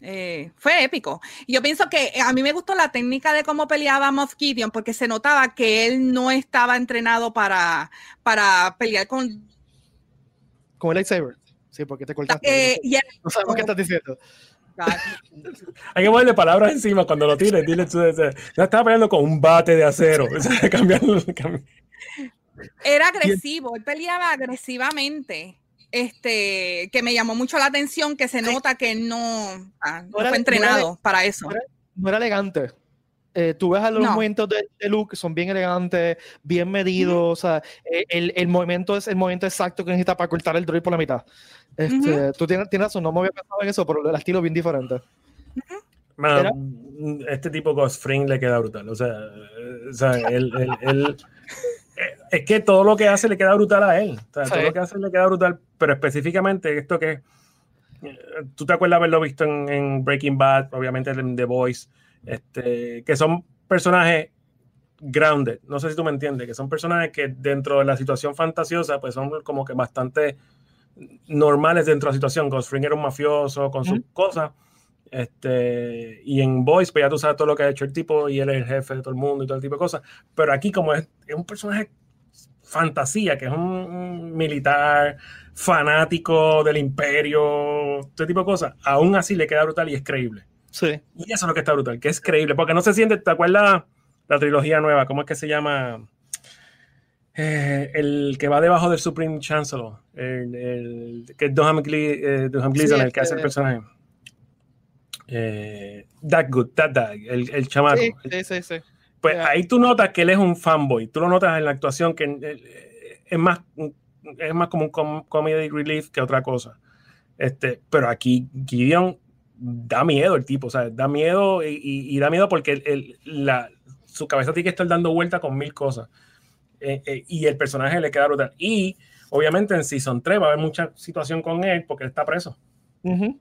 Eh, fue épico. Y yo pienso que eh, a mí me gustó la técnica de cómo peleaba Moff Gideon porque se notaba que él no estaba entrenado para, para pelear con... Con el lightsaber. Sí, porque te cortaste. eh, no sabemos qué estás diciendo. Hay que ponerle palabras encima cuando lo tires. Dile, tú, no estaba peleando con un bate de acero. *laughs* Cambiarlo- era agresivo, él peleaba agresivamente. Este, que me llamó mucho la atención, que se nota que no, ah, no No era- fue no entrenado era- para eso. no era- no era elegante. Eh, tú ves a los No. movimientos de, de Luke, son bien elegantes, bien medidos, o sea, eh, el, el movimiento es el movimiento exacto que necesita para cortar el droid por la mitad. Este, Tú tienes, tienes razón, no me había pensado en eso, pero el estilo es bien diferente. Man, Era- este tipo Ghost Fring le queda brutal. O sea, o sea, él, él- él- es que todo lo que hace le queda brutal a él. O sea, Sí. todo lo que hace le queda brutal, pero específicamente esto que eh, tú te acuerdas haberlo visto en, en Breaking Bad, obviamente en The Voice, este, que son personajes grounded. No sé si tú me entiendes, que son personajes que dentro de la situación fantasiosa, pues son como que bastante normales dentro de la situación. Ghost Fring era un mafioso con sus Ujú. cosas. Este, y en Voice, pues ya tú sabes todo lo que ha hecho el tipo y él es el jefe de todo el mundo y todo el tipo de cosas. Pero aquí, como es, es un personaje fantasía, que es un, un militar fanático del imperio, este tipo de cosas, aún así le queda brutal y es creíble. Sí. Y eso es lo que está brutal, que es creíble, porque no se siente, ¿te acuerdas la trilogía nueva? ¿Cómo es que se llama? Eh, el que va debajo del Supreme Chancellor, el, el- que es Duham, Gle- eh, Duham Gleason, Sí, el que hace el este- personaje. Eh, that Good, That Dag, el, el chamaco. Sí, sí, sí. Pues Ya. ahí tú notas que él es un fanboy. Tú lo notas en la actuación que eh, es más, es más como un com- comedy relief que otra cosa. Este, pero aquí Gideon da miedo el tipo, o sea, da miedo y, y- y da miedo porque el- el- la, su cabeza tiene que estar dando vuelta con mil cosas. Eh, eh, y el personaje le queda brutal. Y obviamente en Season 3 va a haber mucha situación con él porque él está preso. Ujú.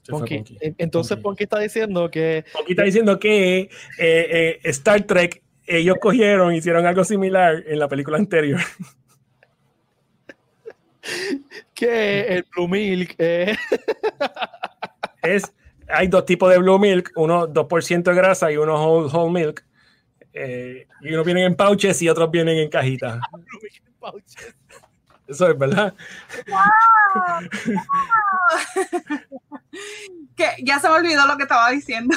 Se fue Ponky. Ponky. En- Entonces, Ponky. Ponky está diciendo que Ponky está diciendo que eh, eh, Star Trek, ellos cogieron, hicieron algo similar en la película anterior. *laughs* que el Blue Milk eh, Es, hay dos tipos de Blue Milk, uno 2% de grasa y uno whole, whole milk. Eh, y unos vienen en pouches y otros vienen en cajitas. Eso es verdad. *laughs* Que ya se me olvidó lo que estaba diciendo.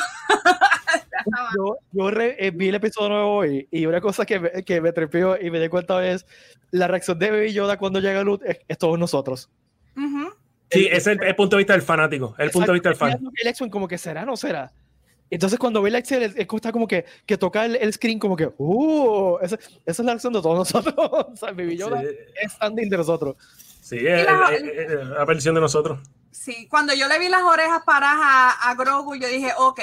yo, yo re- eh, vi el episodio nuevo hoy y una cosa que me, que me trepió y me di cuenta es la reacción de Baby Yoda cuando llega Luz es, es todos nosotros. Ujú. Sí, ese es el, el punto de vista del fanático, el punto de vista del fan. Exacto. El X-Wing como que será no será. Entonces cuando ve el X, el, el está como que, que toca el, el screen como que, uh, esa, esa es la reacción de todos nosotros. *laughs* o sea, Yoda Sí, es standing de nosotros. sí, es, la- versión de nosotros. Sí, cuando yo le vi las orejas paradas a, a Grogu, yo dije, ok,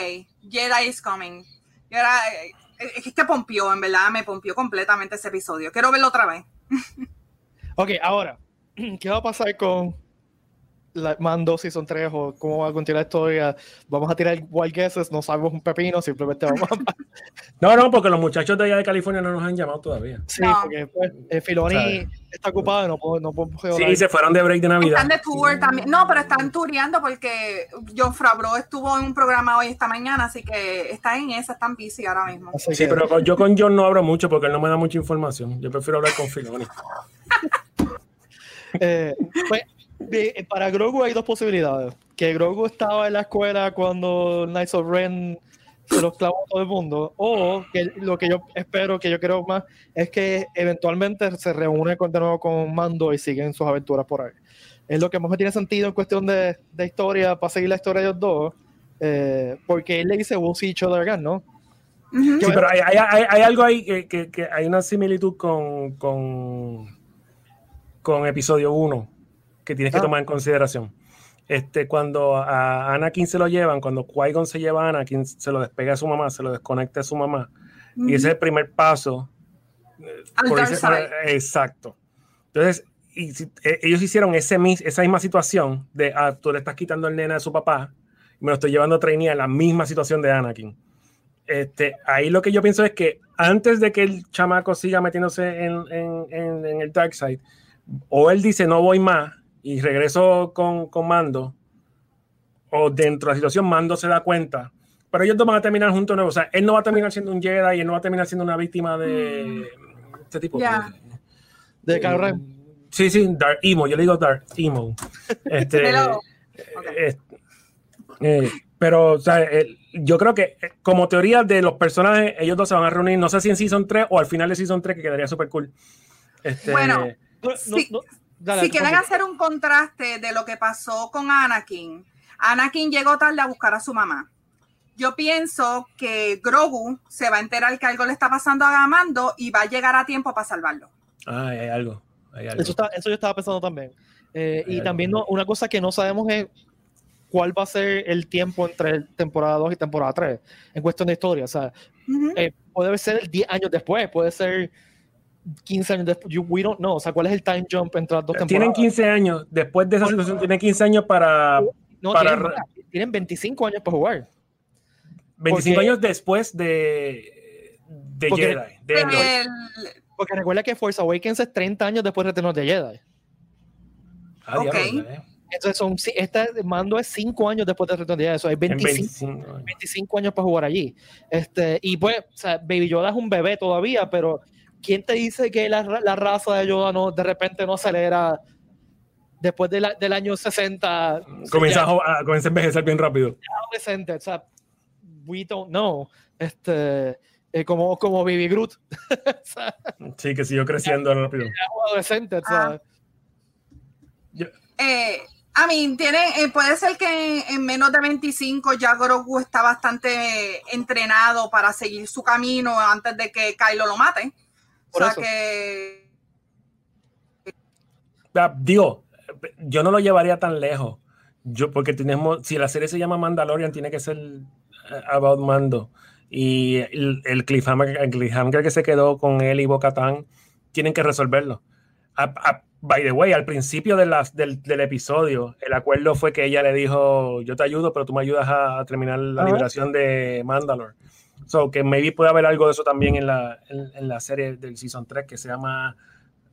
Jedi is coming. Y ahora, eh, es que te pompió, en verdad, me pompió completamente ese episodio. Quiero verlo otra vez. *laughs* Ok, ahora, *clears throat* ¿qué va a pasar con la Mando Season 3 o cómo va a continuar la historia? Vamos a tirar wild guesses, no sabemos un pepino, simplemente vamos a... *laughs* No, no, porque los muchachos de allá de California no nos han llamado todavía. Sí, No. porque pues, eh, Filoni está ocupado y no puedo, no puedo Sí, se fueron de break de Navidad. Están de tour también. No, pero están tureando porque John Favreau estuvo en un programa hoy esta mañana, así que está en esa, están busy ahora mismo. Así Sí, que- pero yo con John no hablo mucho porque él no me da mucha información. Yo prefiero hablar con Filoni. *laughs* Eh, pues, de- para Grogu hay dos posibilidades. Que Grogu estaba en la escuela cuando Knights of Ren se los clavó a todo el mundo. O que lo que yo espero, que yo creo más, es que eventualmente se reúne con, de nuevo con Mando y siguen sus aventuras por ahí. Es lo que más me tiene sentido en cuestión de, de historia, para seguir la historia de ellos dos. eh, porque él le dice, we'll see each other again, ¿no? Sí, pero hay, hay- hay- hay algo ahí que, que- que hay una similitud con, con, con episodio 1 que tienes que Ah. tomar en consideración. Este, cuando a Anakin se lo llevan, cuando Qui-Gon se lleva a Anakin, se lo despega a su mamá, se lo desconecta a su mamá. Y ese es el primer paso. eh, por ese- side. exacto. Entonces, y si- eh, ellos hicieron ese, esa misma situación de, ah, tú le estás quitando el nena de su papá, y me lo estoy llevando a trainee a la misma situación de Anakin. Este, ahí lo que yo pienso es que antes de que el chamaco siga metiéndose en, en- en- en el dark side, o él dice no voy más y regreso con, con Mando, o dentro de la situación Mando se da cuenta, pero ellos dos van a terminar juntos de nuevo. O sea, él no va a terminar siendo un Jedi y él no va a terminar siendo una víctima de este tipo. Ya. De Ren. Sí, sí, Dark Emo, yo le digo Dark Emo. *laughs* Este, eh, eh, pero, o sea, el- yo creo que eh, como teoría de los personajes, ellos dos se van a reunir, no sé si en Season 3 o al final de Season 3, que quedaría súper cool. Este, Bueno, No, no, Sí. no, dale, si quieren hacer un contraste de lo que pasó con Anakin, Anakin llegó tarde a buscar a su mamá. Yo pienso que Grogu se va a enterar que algo le está pasando a Gamando y va a llegar a tiempo para salvarlo. ah, hay algo. Hay algo. Eso, está- eso yo estaba pensando también. Eh, y algo. también no- una cosa que no sabemos es cuál va a ser el tiempo entre temporada 2 y temporada 3 en cuestión de historia. O sea, eh, puede ser 10 años después, puede ser 15 años después. You- we don't know. O sea, ¿cuál es el time jump entre las dos temporadas? Tienen 15 años. Después de esa situación, tienen 15 años para no, para tienen. Tienen 25 años para jugar. 25 Porque- años después de, de Porque- Jedi. de Endor. El- Porque recuerda que Force Awakens es 30 años después de Retorno de Jedi. Ah, diablo, ok. ¿eh? Entonces, son, este mando es 5 años después de Retorno de Jedi. Eso hay En 25 25 años. 25 años para jugar allí. Este, y pues, o sea, Baby Yoda es un bebé todavía, pero ¿quién te dice que la, ra- la raza de Yoda no, de repente no acelera después de la- del año 60? Comienza, a, comienza a envejecer bien rápido. adolescente, o sea, we don't know. Este, eh, como, como Baby Groot, *laughs* o sea, Sí, que siguió creciendo rápido. adolescente, o sea, Ah. eh, a mí, tiene, eh, puede ser que en menos de 25 ya Grogu está bastante entrenado para seguir su camino antes de que Kylo lo mate. Por o sea eso. que Ah, Digo, yo no lo llevaría tan lejos. Yo, porque tenemos, si la serie se llama Mandalorian, tiene que ser eh, About Mando. Y el, el cliffhanger, el cliffhanger que se quedó con él y Bo-Katan, tienen que resolverlo. A- a- by the way, al principio de del, del episodio, el acuerdo fue que ella le dijo: Yo te ayudo, pero tú me ayudas a, a terminar la liberación de Mandalore. So, que maybe puede haber algo de eso también en la, en, en la serie del Season 3 que se llama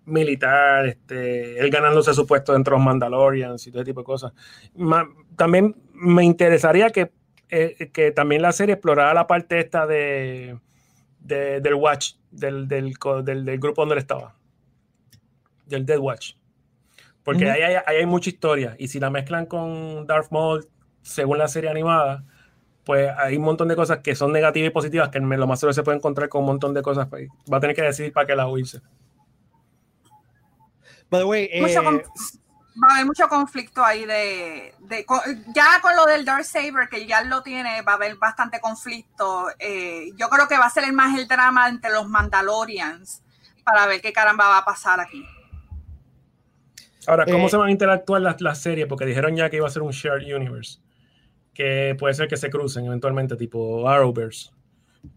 militar, este, él ganándose su puesto dentro de los Mandalorians y todo ese tipo de cosas. Ma- también me interesaría que, eh, que también la serie explorara la parte esta de, de- del Watch, del, del, del- del grupo donde él estaba, del Dead Watch. Porque ahí, hay, ahí hay mucha historia y si la mezclan con Darth Maul, según la serie animada, pues hay un montón de cosas que son negativas y positivas que lo más seguro se puede encontrar con un montón de cosas. pues, Va a tener que decidir para qué la huirse. by the way, eh, va a haber mucho conflicto ahí de, de- con- ya con lo del Dark Saber que ya lo tiene va a haber bastante conflicto Eh, yo creo que va a ser el más el drama entre los Mandalorians para ver qué caramba va a pasar aquí Ahora, ¿cómo Eh, se van a interactuar las, las series? Porque dijeron ya que iba a ser un shared universe. Que puede ser que se crucen eventualmente, tipo Arrowverse.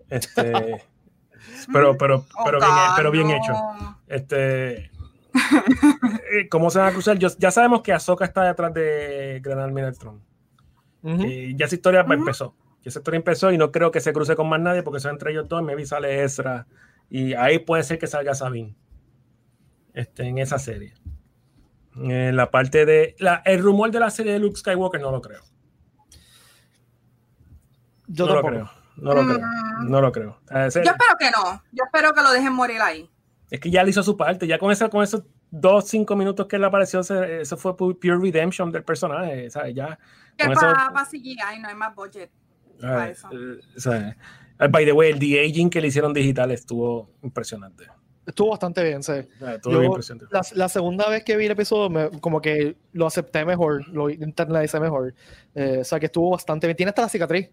Este, *laughs* pero, pero, Oh, pero, bien, pero hecho. Este, *laughs* eh, ¿Cómo se van a cruzar? Yo- ya sabemos que Ahsoka está detrás de Gran Army Tron. Y ya esa historia empezó. Ya esa historia empezó y no creo que se cruce con más nadie porque son entre ellos dos. Maybe sale Ezra. Y ahí puede ser que salga Sabine. Este, en esa serie. En la parte de. La, el rumor de la serie de Luke Skywalker no lo creo. Yo no lo tampoco. creo. No lo creo. Mm. No lo creo. Ese- yo espero que no yo espero que lo dejen morir ahí es que ya le hizo su parte. Ya con, esa, con esos dos, cinco minutos que él apareció, se- eso fue pu- pure redemption del personaje. ¿sabes? Ya. que eso- para CGI no hay más budget para eh, eso. eh, o sea, eh, by the way, el de-aging que le hicieron digital estuvo impresionante. Estuvo bastante bien, sí. Ah, Estuvo Yo- bien impresionante. La, la segunda vez que vi el episodio, me- como que lo acepté mejor, lo internalicé mejor. Eh, o sea, que estuvo bastante bien. Tiene hasta la cicatriz.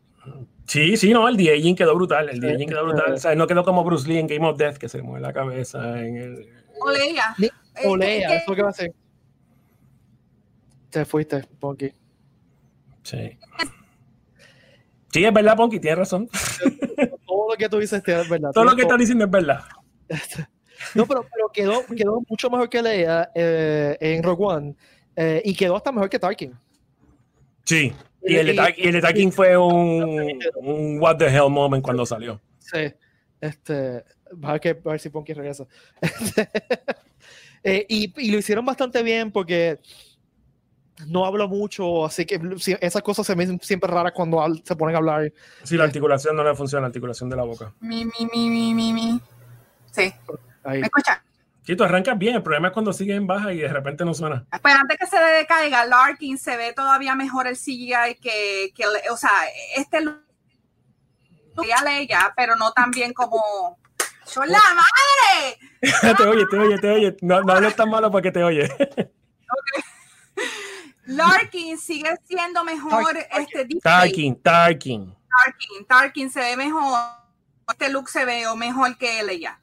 Sí, sí, no, el de-aging quedó brutal. El Sí, quedó brutal. O sea, no quedó como Bruce Lee en Game of Death, que se le mueve la cabeza. En el... o Leia Ni- Eh, Olea, eso que va a hacer. Te fuiste, Ponky. Sí. Sí, es verdad, Ponky, tienes razón. *laughs* Todo lo que tú dices es verdad. Todo lo que estás diciendo es verdad. *laughs* No, pero, pero quedó, quedó mucho mejor que Leia eh, en Rogue One. eh, y quedó hasta mejor que Tarkin. Sí. Y el y el de Tarkin fue un, un what the hell moment cuando salió. Sí. Este, a ver, que, a ver si Ponky regresa. *laughs* Eh, y, y lo hicieron bastante bien porque no hablo mucho, así que esas cosas se me hacen siempre raras cuando se ponen a hablar. Sí, la articulación no le funciona, la articulación de la boca. mi mi mi mi mi mi sí Ahí. me escuchan Sí, tú arrancas bien, el problema es cuando sigues en baja y de repente no suena. Pues antes que se decaiga, Larkin se ve todavía mejor el CGI que, que o sea, este lo a Leia, pero no tan bien como ¡Yo la *laughs* madre! te oye, te oye, te oye. No, no hables tan malo porque te oye. *laughs* Larkin sigue siendo mejor. Este, Deep Space. Tarkin, Tarkin. Tarkin, Tarkin se ve mejor. Este look se ve o mejor que Leia.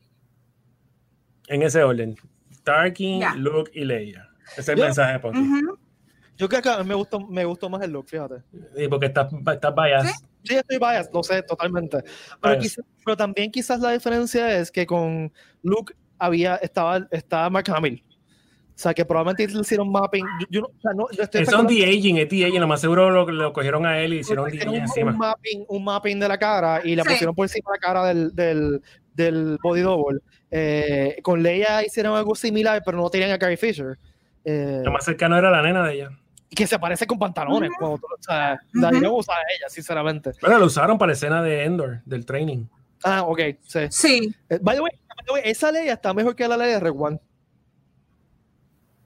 En ese orden. Tarkin, Ya. Luke y Leia. Ese es el mensaje, Ponky. Ujú. Yo creo que a mí me gustó, me gustó más el look, fíjate. Sí, porque estás estás biased. Sí, estoy biased, lo sé, totalmente. Pero, quizá- pero también quizás la diferencia es que con Luke había, estaba, estaba Mark Hamill. O sea, que probablemente le hicieron mapping. Yo, yo no, o sea, no, yo estoy especulando- de aging, es de aging. Lo más seguro lo, lo cogieron a él y hicieron de hicieron aging encima. un mapping, un mapping de la cara y la Sí. pusieron por encima de la cara del, del, del body double. Eh, con Leia hicieron algo similar, pero no tenían a Carrie Fisher. Eh, Lo más cercano era la nena de ella. que se parece con pantalones. Cuando tú- o sea, Ujú. la no usar a ella, sinceramente. Bueno, lo usaron para la escena de Endor, del training. Ah, ok, sí. Sí. Eh, by, the way, by the way, esa Leia está mejor que la Leia de Red One.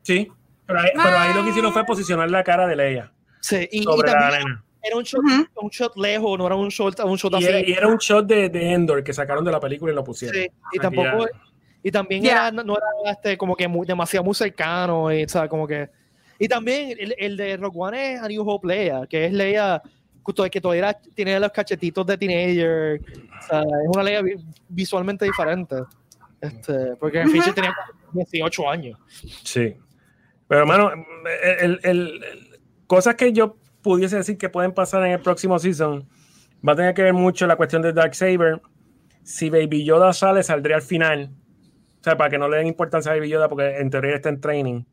Sí. Pero ahí, pero ahí lo que hicieron fue posicionar la cara de Leia Sí, y, y sobre la nena. Era un shot, Ujú. un shot lejos, no era un shot, un shot Y así. era, y era un shot de, de Endor que sacaron de la película y lo pusieron. Sí, y tampoco y también Ya. era, no, no era este, como que muy, demasiado muy cercano y, o sea, como que y también el, el de Rogue One es A New Hope Leia que es Leia que to- que todavía tiene los cachetitos de teenager o sea, es una Leia vi- visualmente diferente este, porque Ujú. Fisher tenía 18 años Sí. Pero, hermano, el, el- el- cosas que yo pudiese decir que pueden pasar en el próximo season va a tener que ver mucho la cuestión de Darksaber. Si Baby Yoda sale, saldría al final. O sea, para que no le den importancia a Baby Yoda, porque en teoría está en training.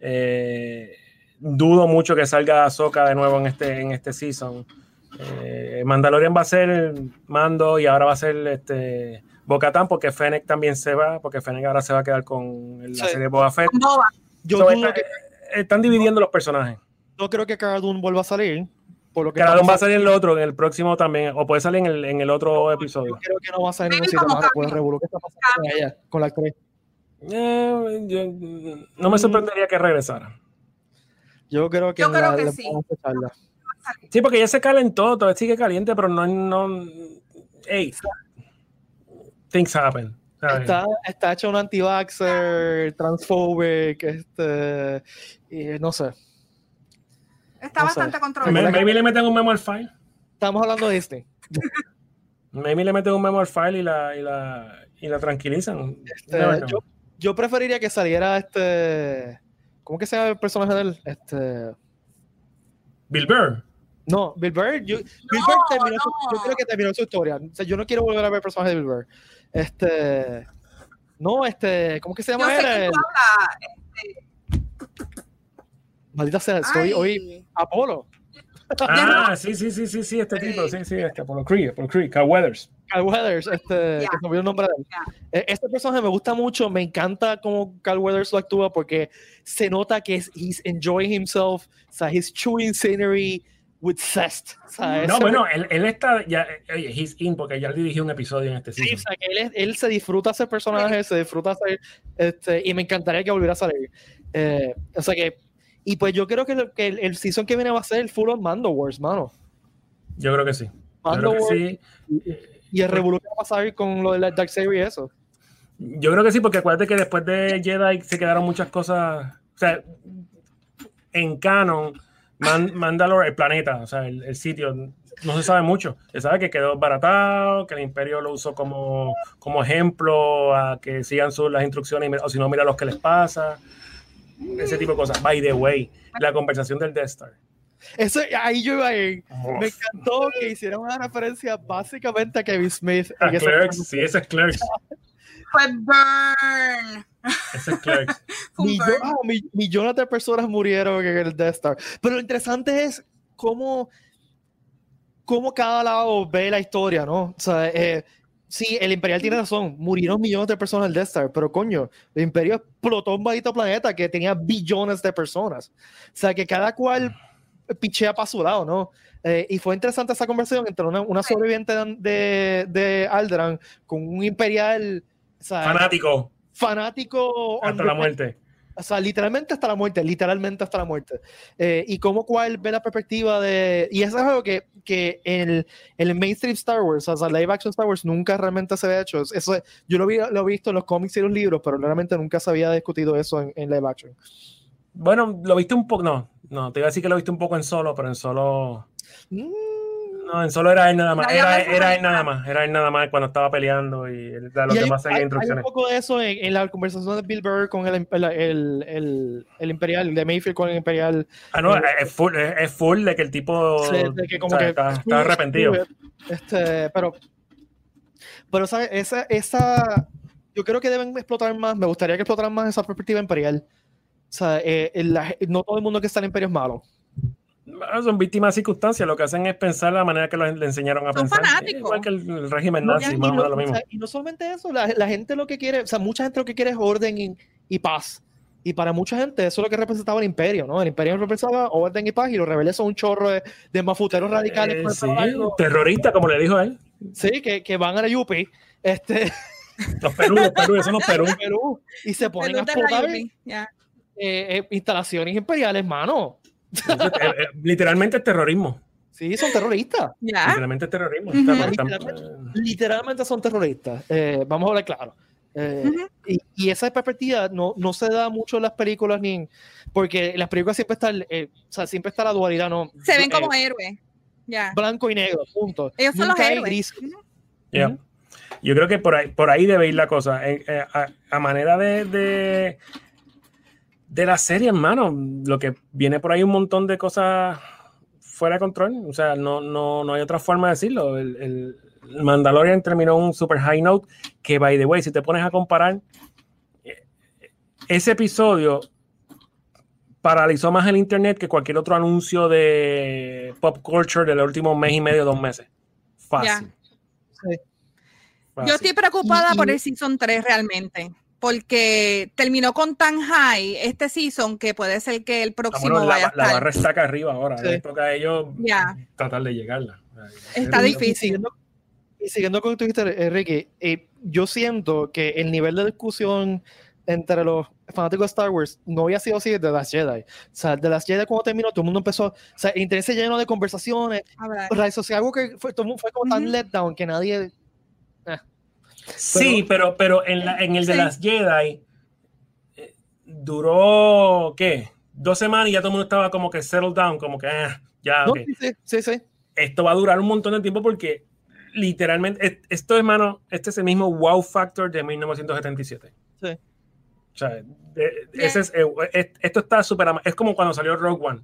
Eh, dudo mucho que salga Ahsoka de nuevo en este, en este season. Eh, Mandalorian va a ser Mando y ahora va a ser este, Bo-Katan porque Fennec también se va, porque Fennec ahora se va a quedar con la Sí. serie de Boba Fett. Yo So, está- que- están dividiendo los personajes. No creo que Cara Dune vuelva a salir por lo que Cada uno va a salir en el otro, en el próximo también, o puede salir en el, en el otro episodio. yo creo que no va a salir ningún Maybe sitio más el que está pasando con ella con la actriz Eh, yo- no me sorprendería que regresara. yo creo que Yo creo la- que sí. vamos a echarla. Sí, porque ya se calentó, todavía sigue caliente, pero no. no hey, things happen. está hecho un anti-vaxxer, transphobic, este, y no sé. Está No bastante Maybe, controversial. maybe le meten un memo al file. Estamos hablando de Disney. *laughs* Maybe le meten un memo al file y la, y la, y la tranquilizan. Este, yo, yo preferiría que saliera este, ¿cómo que se llama el personaje de él? Este, Bill Burr. no, Bill Burr. yo- Bill Burr terminó su- yo creo que terminó su historia. O sea, yo no quiero volver a ver el personaje de Bill Burr. Este, no, este, ¿cómo que se Yo llama que él? tú hablas. Maldita sea, estoy Ay, hoy Apolo. Ah, sí, sí, sí, sí, sí, este tipo, sí, sí, este, Apollo Creed, Apollo Creed, Carl Weathers. Carl Weathers, este, Ya. que se me olvidó el nombre de él. Ya. Eh, Este personaje me gusta mucho, me encanta cómo Carl Weathers lo actúa porque se nota que es, he's enjoying himself, o sea, he's chewing scenery with zest. O sea, No, ese- bueno, él, él está, ya, oye, he's in, porque ya dirigió un episodio en este sí, season. o sea, que él, él se disfruta ser personaje, se disfruta ser, este, y me encantaría que volviera a salir. Eh, o sea que, y pues yo creo que, el, el season que viene va a ser el full on Mando Wars, mano. Yo creo que sí. Mando Wars sí. y el revolución va a pasar con lo de la Dark Saber y eso. Yo creo que sí, porque acuérdate que después de Jedi se quedaron muchas cosas. O sea, en canon, Man- *laughs* Mandalore, el planeta, o sea, el, el sitio, no se sabe mucho. Se sabe que quedó baratado, que el Imperio lo usó como, como ejemplo a que sigan sus, las instrucciones, y o si no, mira lo que les pasa. Ese tipo de cosas. By the way, la conversación del Death Star. Eso, ahí yo iba a ir. Me encantó que hicieran una referencia básicamente a Kevin Smith. A en ese- Clerks, sí, ese es Clerks. Fue Burn. Ese es Clerks. *laughs* Fue un Millo- burn. ah, mi- millones de personas murieron en el Death Star. Pero lo interesante es cómo, cómo cada lado ve la historia, ¿no? O sea, eh, sí, el Imperial tiene razón. Murieron millones de personas en el Death Star, pero coño, el Imperio explotó un bajito planeta que tenía billones de personas. O sea, que cada cual pichea para su lado, ¿no? Eh, y fue interesante esa conversación entre una, una sobreviviente de, de Alderan con un imperial o sea, Fanático fanático hasta la muerte. O sea, literalmente hasta la muerte, literalmente hasta la muerte. Eh, y cómo cuál ve la perspectiva de... Y eso es algo que, que el, el mainstream Star Wars, o sea, live action Star Wars, nunca realmente se había hecho. Eso, yo lo, vi, lo he visto en los cómics y los libros, pero realmente nunca se había discutido eso en, en live action. Bueno, lo viste un poco, no, no, te iba a decir que lo viste un poco en solo, pero en solo... Mm, No, en solo era él nada más. Era, era él nada más. Era él nada más cuando estaba peleando y él- los y demás hay- seguían hay un instrucciones. poco de eso en, en la conversación de Bill Burr con el, el, el, el- Imperial, de Mayfield con el Imperial. Ah, no, es full, es es full de que el tipo de que como o sea, que está, arrepentido. Este, pero, pero ¿sabes? Esa, esa, yo creo que deben explotar más, me gustaría que explotaran más esa perspectiva imperial. O sea, eh, la- no todo el mundo que está en el imperio es malo. Son víctimas de circunstancias, lo que hacen es pensar la manera que lo- le enseñaron a Son pensar. fanáticos. Igual que el, el régimen No, nazi, y, más o no, menos lo o mismo. sea, y no solamente eso, la, la gente lo que quiere, o sea, mucha gente lo que quiere es orden y, y paz. Y para mucha gente eso es lo que representaba el imperio, ¿no? El imperio representaba orden y paz y los rebeldes son un chorro de, de mafuteros radicales. Eh, sí, pelo largo. terrorista, como le dijo a él. Sí, que, que van a la Yupi, este, *laughs* Los Perú, los Perú, esos son los Perú. Perú, y se ponen a de la explotar ya. eh, eh, instalaciones imperiales, mano. Eh, eh, literalmente es terrorismo. Sí, son terroristas. Ya. Literalmente es terrorismo. Estamos- estamos- Literalmente. Literalmente son terroristas. Eh, vamos a hablar claro. Eh, Ujú. y, y esa perspectiva no, no se da mucho en las películas, ni en- porque en las películas siempre está, el- eh, o sea, siempre está la dualidad, ¿no? Se ven Eh, como héroes. Ya. blanco y negro, punto. Ellos son Nunca los hay héroes. gris. Yeah. Ujú. Yo creo que por ahí, por ahí debe ir la cosa. Eh, eh, a, a manera de, de, de la serie, hermano, lo que viene por ahí un montón de cosas fuera de control. O sea, no, no, no hay otra forma de decirlo. El, Mandalorian terminó un super high note que, by the way, si te pones a comparar, ese episodio paralizó más el internet que cualquier otro anuncio de pop culture del último mes y medio, dos meses. Fácil. Sí. Fácil. Yo estoy preocupada Y- y- por el season 3 realmente. Porque terminó con tan high este season que puede ser que el próximo bueno, la, vaya a la estar. barra está acá arriba ahora. Sí. Les toca a ellos Ya. tratar de llegarla. Está difícil. Y siguiendo, y siguiendo con que tú dijiste, eh, Ricky, eh, yo siento que el nivel de discusión entre los fanáticos de Star Wars no había sido así desde las Jedi. O sea, de las Jedi cuando terminó, todo el mundo empezó, o sea, el interés lleno de conversaciones. A ver. Rise of Skywalker fue, todo el mundo fue como tan Ujú. let down que nadie... Sí, pero, pero en, la- en el de Sí. las Jedi eh, duró, ¿qué? Dos semanas y ya todo el mundo estaba como que settled down, como que, ah, ya, No, sí, sí, sí. Esto va a durar un montón de tiempo porque literalmente, es- esto, hermano, este es el mismo wow factor de 1977. Sí. O sea, de- ese es, eh, es- esto está súper, es como cuando salió Rogue One.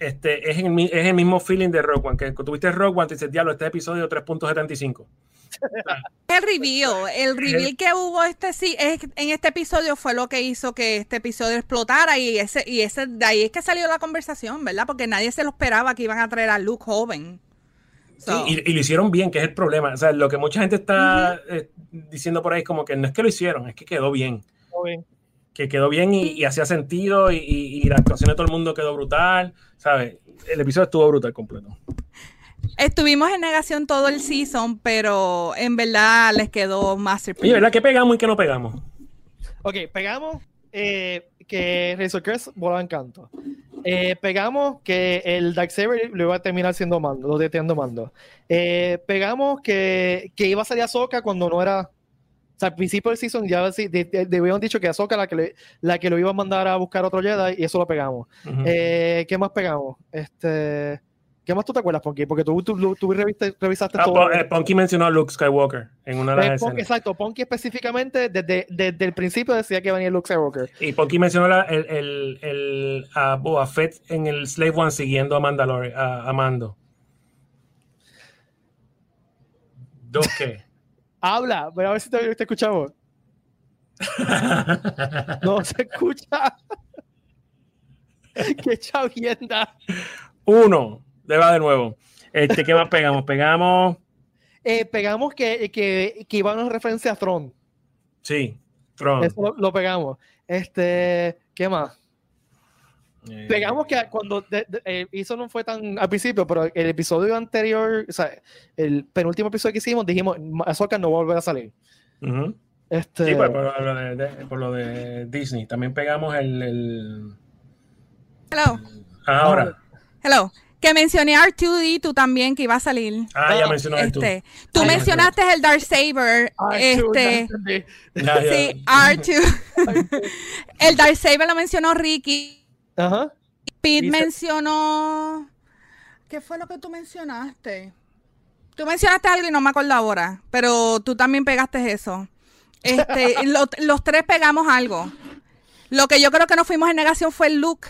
Este, es, el, mi- es el mismo feeling de Rogue One, que cuando tuviste Rogue One, te dices, diablo, este episodio 3.75. *laughs* El reveal, el reveal que hubo este sí, es- en este episodio fue lo que hizo que este episodio explotara y ese y ese de ahí es que salió la conversación, ¿verdad? Porque nadie se lo esperaba que iban a traer a Luke joven. So, Sí, y, y lo hicieron bien, que es el problema. O sea, lo que mucha gente está eh, diciendo por ahí es como que no es que lo hicieron, es que quedó bien. Que quedó bien y, y hacía sentido y, y- y la actuación de todo el mundo quedó brutal, ¿sabes? El episodio estuvo brutal completo. Estuvimos en negación todo el season, pero en verdad les quedó masterpiece. Oye, ¿verdad? ¿Qué pegamos y qué no pegamos? Ok, pegamos eh, que Razor Crest volaba en canto. Eh, pegamos que el Darksaber lo iba a terminar siendo mando, lo deteniendo mando. Eh, pegamos que, que iba a salir Ahsoka cuando no era. O sea, al principio del season ya sí, de, de- de- habían dicho que Ahsoka la que, le- la que lo iba a mandar a buscar otro Jedi y eso lo pegamos. Eh, ¿Qué más pegamos? Este, ¿Qué más tú te acuerdas, Ponky? Porque tú, tú, tú, tú reviste- revisaste Ah, todo. Eh, Punky mencionó a Luke Skywalker en una de Eh, las escenas. exacto, Ponky específicamente desde, desde el principio decía que venía Luke Skywalker. Y Punky mencionó la- el, el, el- a Boba Fett en el Slave One siguiendo a Mandalorian, a, a Mando. ¿Dos qué? *laughs* Habla, voy a ver si te, te escuchamos. *laughs* No se escucha. *laughs* Qué chavienda. Uno, va de nuevo. Este, ¿Qué más pegamos? Pegamos, Eh, pegamos que, que, que iban a referencia a Tron. sí, Tron. Eso lo, lo pegamos. Este, ¿qué más? Eh, Pegamos que cuando de- de- eh, eso no fue tan al principio, pero el episodio anterior, o sea, el penúltimo episodio que hicimos, dijimos, Ahsoka no va a volver a salir. Este, Sí, pues, por, por lo de, de- por lo de Disney. También pegamos el. el- Hello, ahora. hello. Que mencioné R2D2 también que iba a salir. Ah, ya mencionó tú. Este, tú Ah, mencionaste el Dark Saber. Ay, tú, ya este, entendí. Ya, ya. sí, R2. *laughs* el Dark Saber lo mencionó Ricky. Ajá. Pete mencionó. ¿Qué fue lo que tú mencionaste? Tú mencionaste algo y no me acuerdo ahora, pero tú también pegaste eso. Este, *laughs* lo- los tres pegamos algo. Lo que yo creo que nos fuimos en negación fue el look.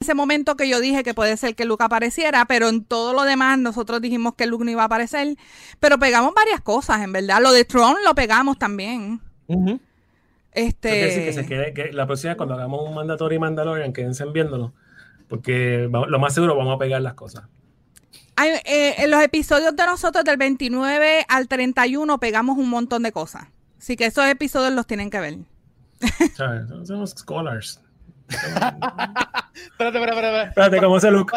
Ese momento que yo dije que puede ser que Luke apareciera, pero en todo lo demás nosotros dijimos que Luke no iba a aparecer. Pero pegamos varias cosas, en verdad. Lo de Tron lo pegamos también. Eso quiere decir que Este. se quede, que la próxima vez cuando hagamos un mandatorio y Mandalorian, quédense viéndolo. Porque lo más seguro vamos a pegar las cosas. Eh, en los episodios de nosotros del 29 al 31 pegamos un montón de cosas. Así que esos episodios los tienen que ver. *laughs* ¿Sabes? Somos scholars. Espérate, espérate, espérate. espérate. Espérate, ¿cómo se look?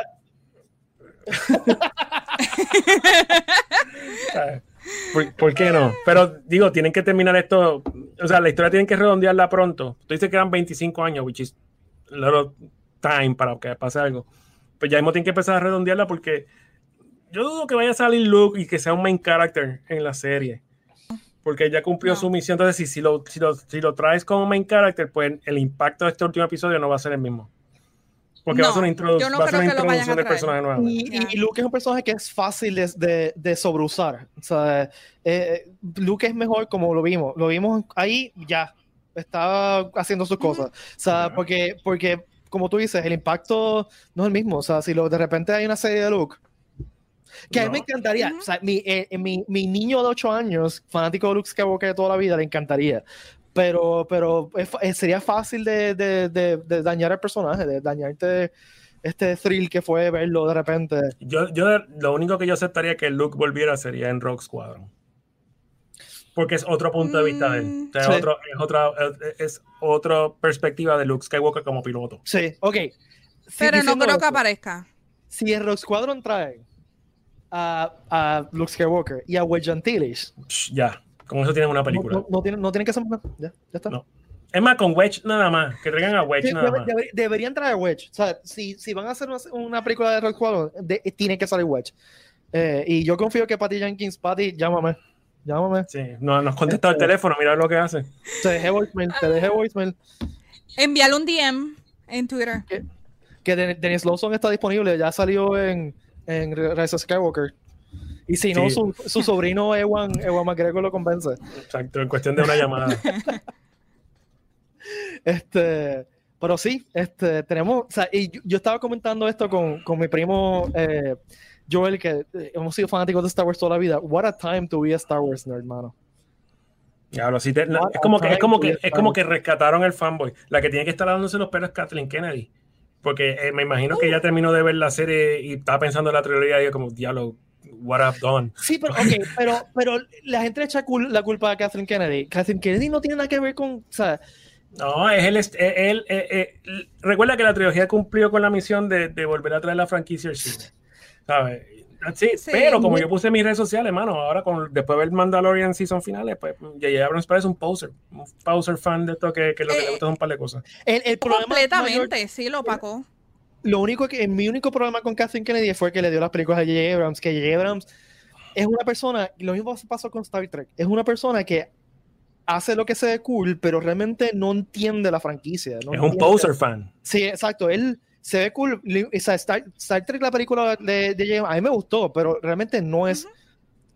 ¿Por, por qué no? Pero digo, tienen que terminar esto. O sea, la historia tienen que redondearla pronto. Tú dices que eran 25 años, which is a lot of time para que pase algo. Pues ya mismo tienen que empezar a redondearla porque yo dudo que vaya a salir Luke y que sea un main character en la serie. Porque ya cumplió No. su misión. Entonces, si, si, lo, si, lo, si lo traes como main character, pues el impacto de este último episodio no va a ser el mismo. Porque va a No, ser una, introdu- no va a ser una introducción del personaje nuevo. Y, y Luke es un personaje que es fácil de, de, de sobreusar. O sea, eh, Luke es mejor como lo vimos. Lo vimos ahí, ya. Estaba haciendo sus cosas. O sea, porque, porque, como tú dices, el impacto no es el mismo. O sea, si lo, de repente hay una serie de Luke. Que a mí me encantaría. Ujú. O sea, mi, eh, mi, mi niño de 8 años, fanático de Luke Skywalker de toda la vida, le encantaría. Pero, pero eh, sería fácil de, de, de, de dañar al personaje, de dañarte este thrill que fue verlo de repente. Yo, yo lo único que yo aceptaría que Luke volviera sería en Rogue Squadron. Porque es otro punto de vista de él. O sea, Sí. es, otro- es otra, es, otra perspectiva de Luke Skywalker como piloto. Sí, ok. Si Pero no creo que aparezca. Si en Rogue Squadron trae a, a Luke Skywalker y a Wedge Antilles, ya, con eso tienen una película. no, no tienen, no tienen que ser más. Ya, ya está. No. Es más, con Wedge nada más. Que traigan a Wedge Sí, nada más. debe- deberían traer a Wedge. O sea, si, si van a hacer una, una película de Rogue Squadron, tiene que salir Wedge. Eh, y yo confío que Patty Jenkins, Patty, llámame. Llámame. Sí, no nos contesta el Este- teléfono, mira lo que hace. Te dejé voicemail, te dejé voicemail. Envíale un DM en Twitter. Que Den- Dennis Lawson está disponible, ya salió en, en Rise of Skywalker. Y si no, Sí. su, su *laughs* sobrino Ewan, Ewan McGregor lo convence. Exacto, en cuestión de una llamada. *laughs* Este, pero sí, este, tenemos, o sea, y yo, yo estaba comentando esto con, con mi primo eh, Joel, que eh, hemos sido fanáticos de Star Wars toda la vida. What a time to be a Star Wars nerd, hermano. Te- What es, como que, es, como que, es como que rescataron el fanboy. La que tiene que estar dándose los pelos es Kathleen Kennedy. Porque eh, me imagino que ya terminó de ver la serie y estaba pensando en la trilogía y yo como, diablo, what I've done. Sí, pero, ok, pero, pero la gente echa cul- la culpa a Kathleen Kennedy. Kathleen Kennedy no tiene nada que ver con, o sea, No, es él. es- es él eh, eh, recuerda que la trilogía cumplió con la misión de, de volver a traer la franquicia al cine. ¿Sabes? Sí, Sí. pero como yo puse en mis redes sociales, hermano, ahora con, después de ver Mandalorian Season finales, pues J.J. Abrams parece un poser, un poser fan de esto que, que lo que Eh, le gusta son un par de cosas. el, el problema mayor- Completamente, sí, lo opacó. lo único que, mi único problema con Kathleen Kennedy fue que le dio las películas a J.J. Abrams, que J.J. Abrams es una persona, y lo mismo pasó con Star Trek, es una persona que hace lo que se ve cool, pero realmente no entiende la franquicia. no es un poser fan. Sí, exacto, él se ve cool. o sea, Star, Star Trek, la película de, de J.J. a mí me gustó, pero realmente no es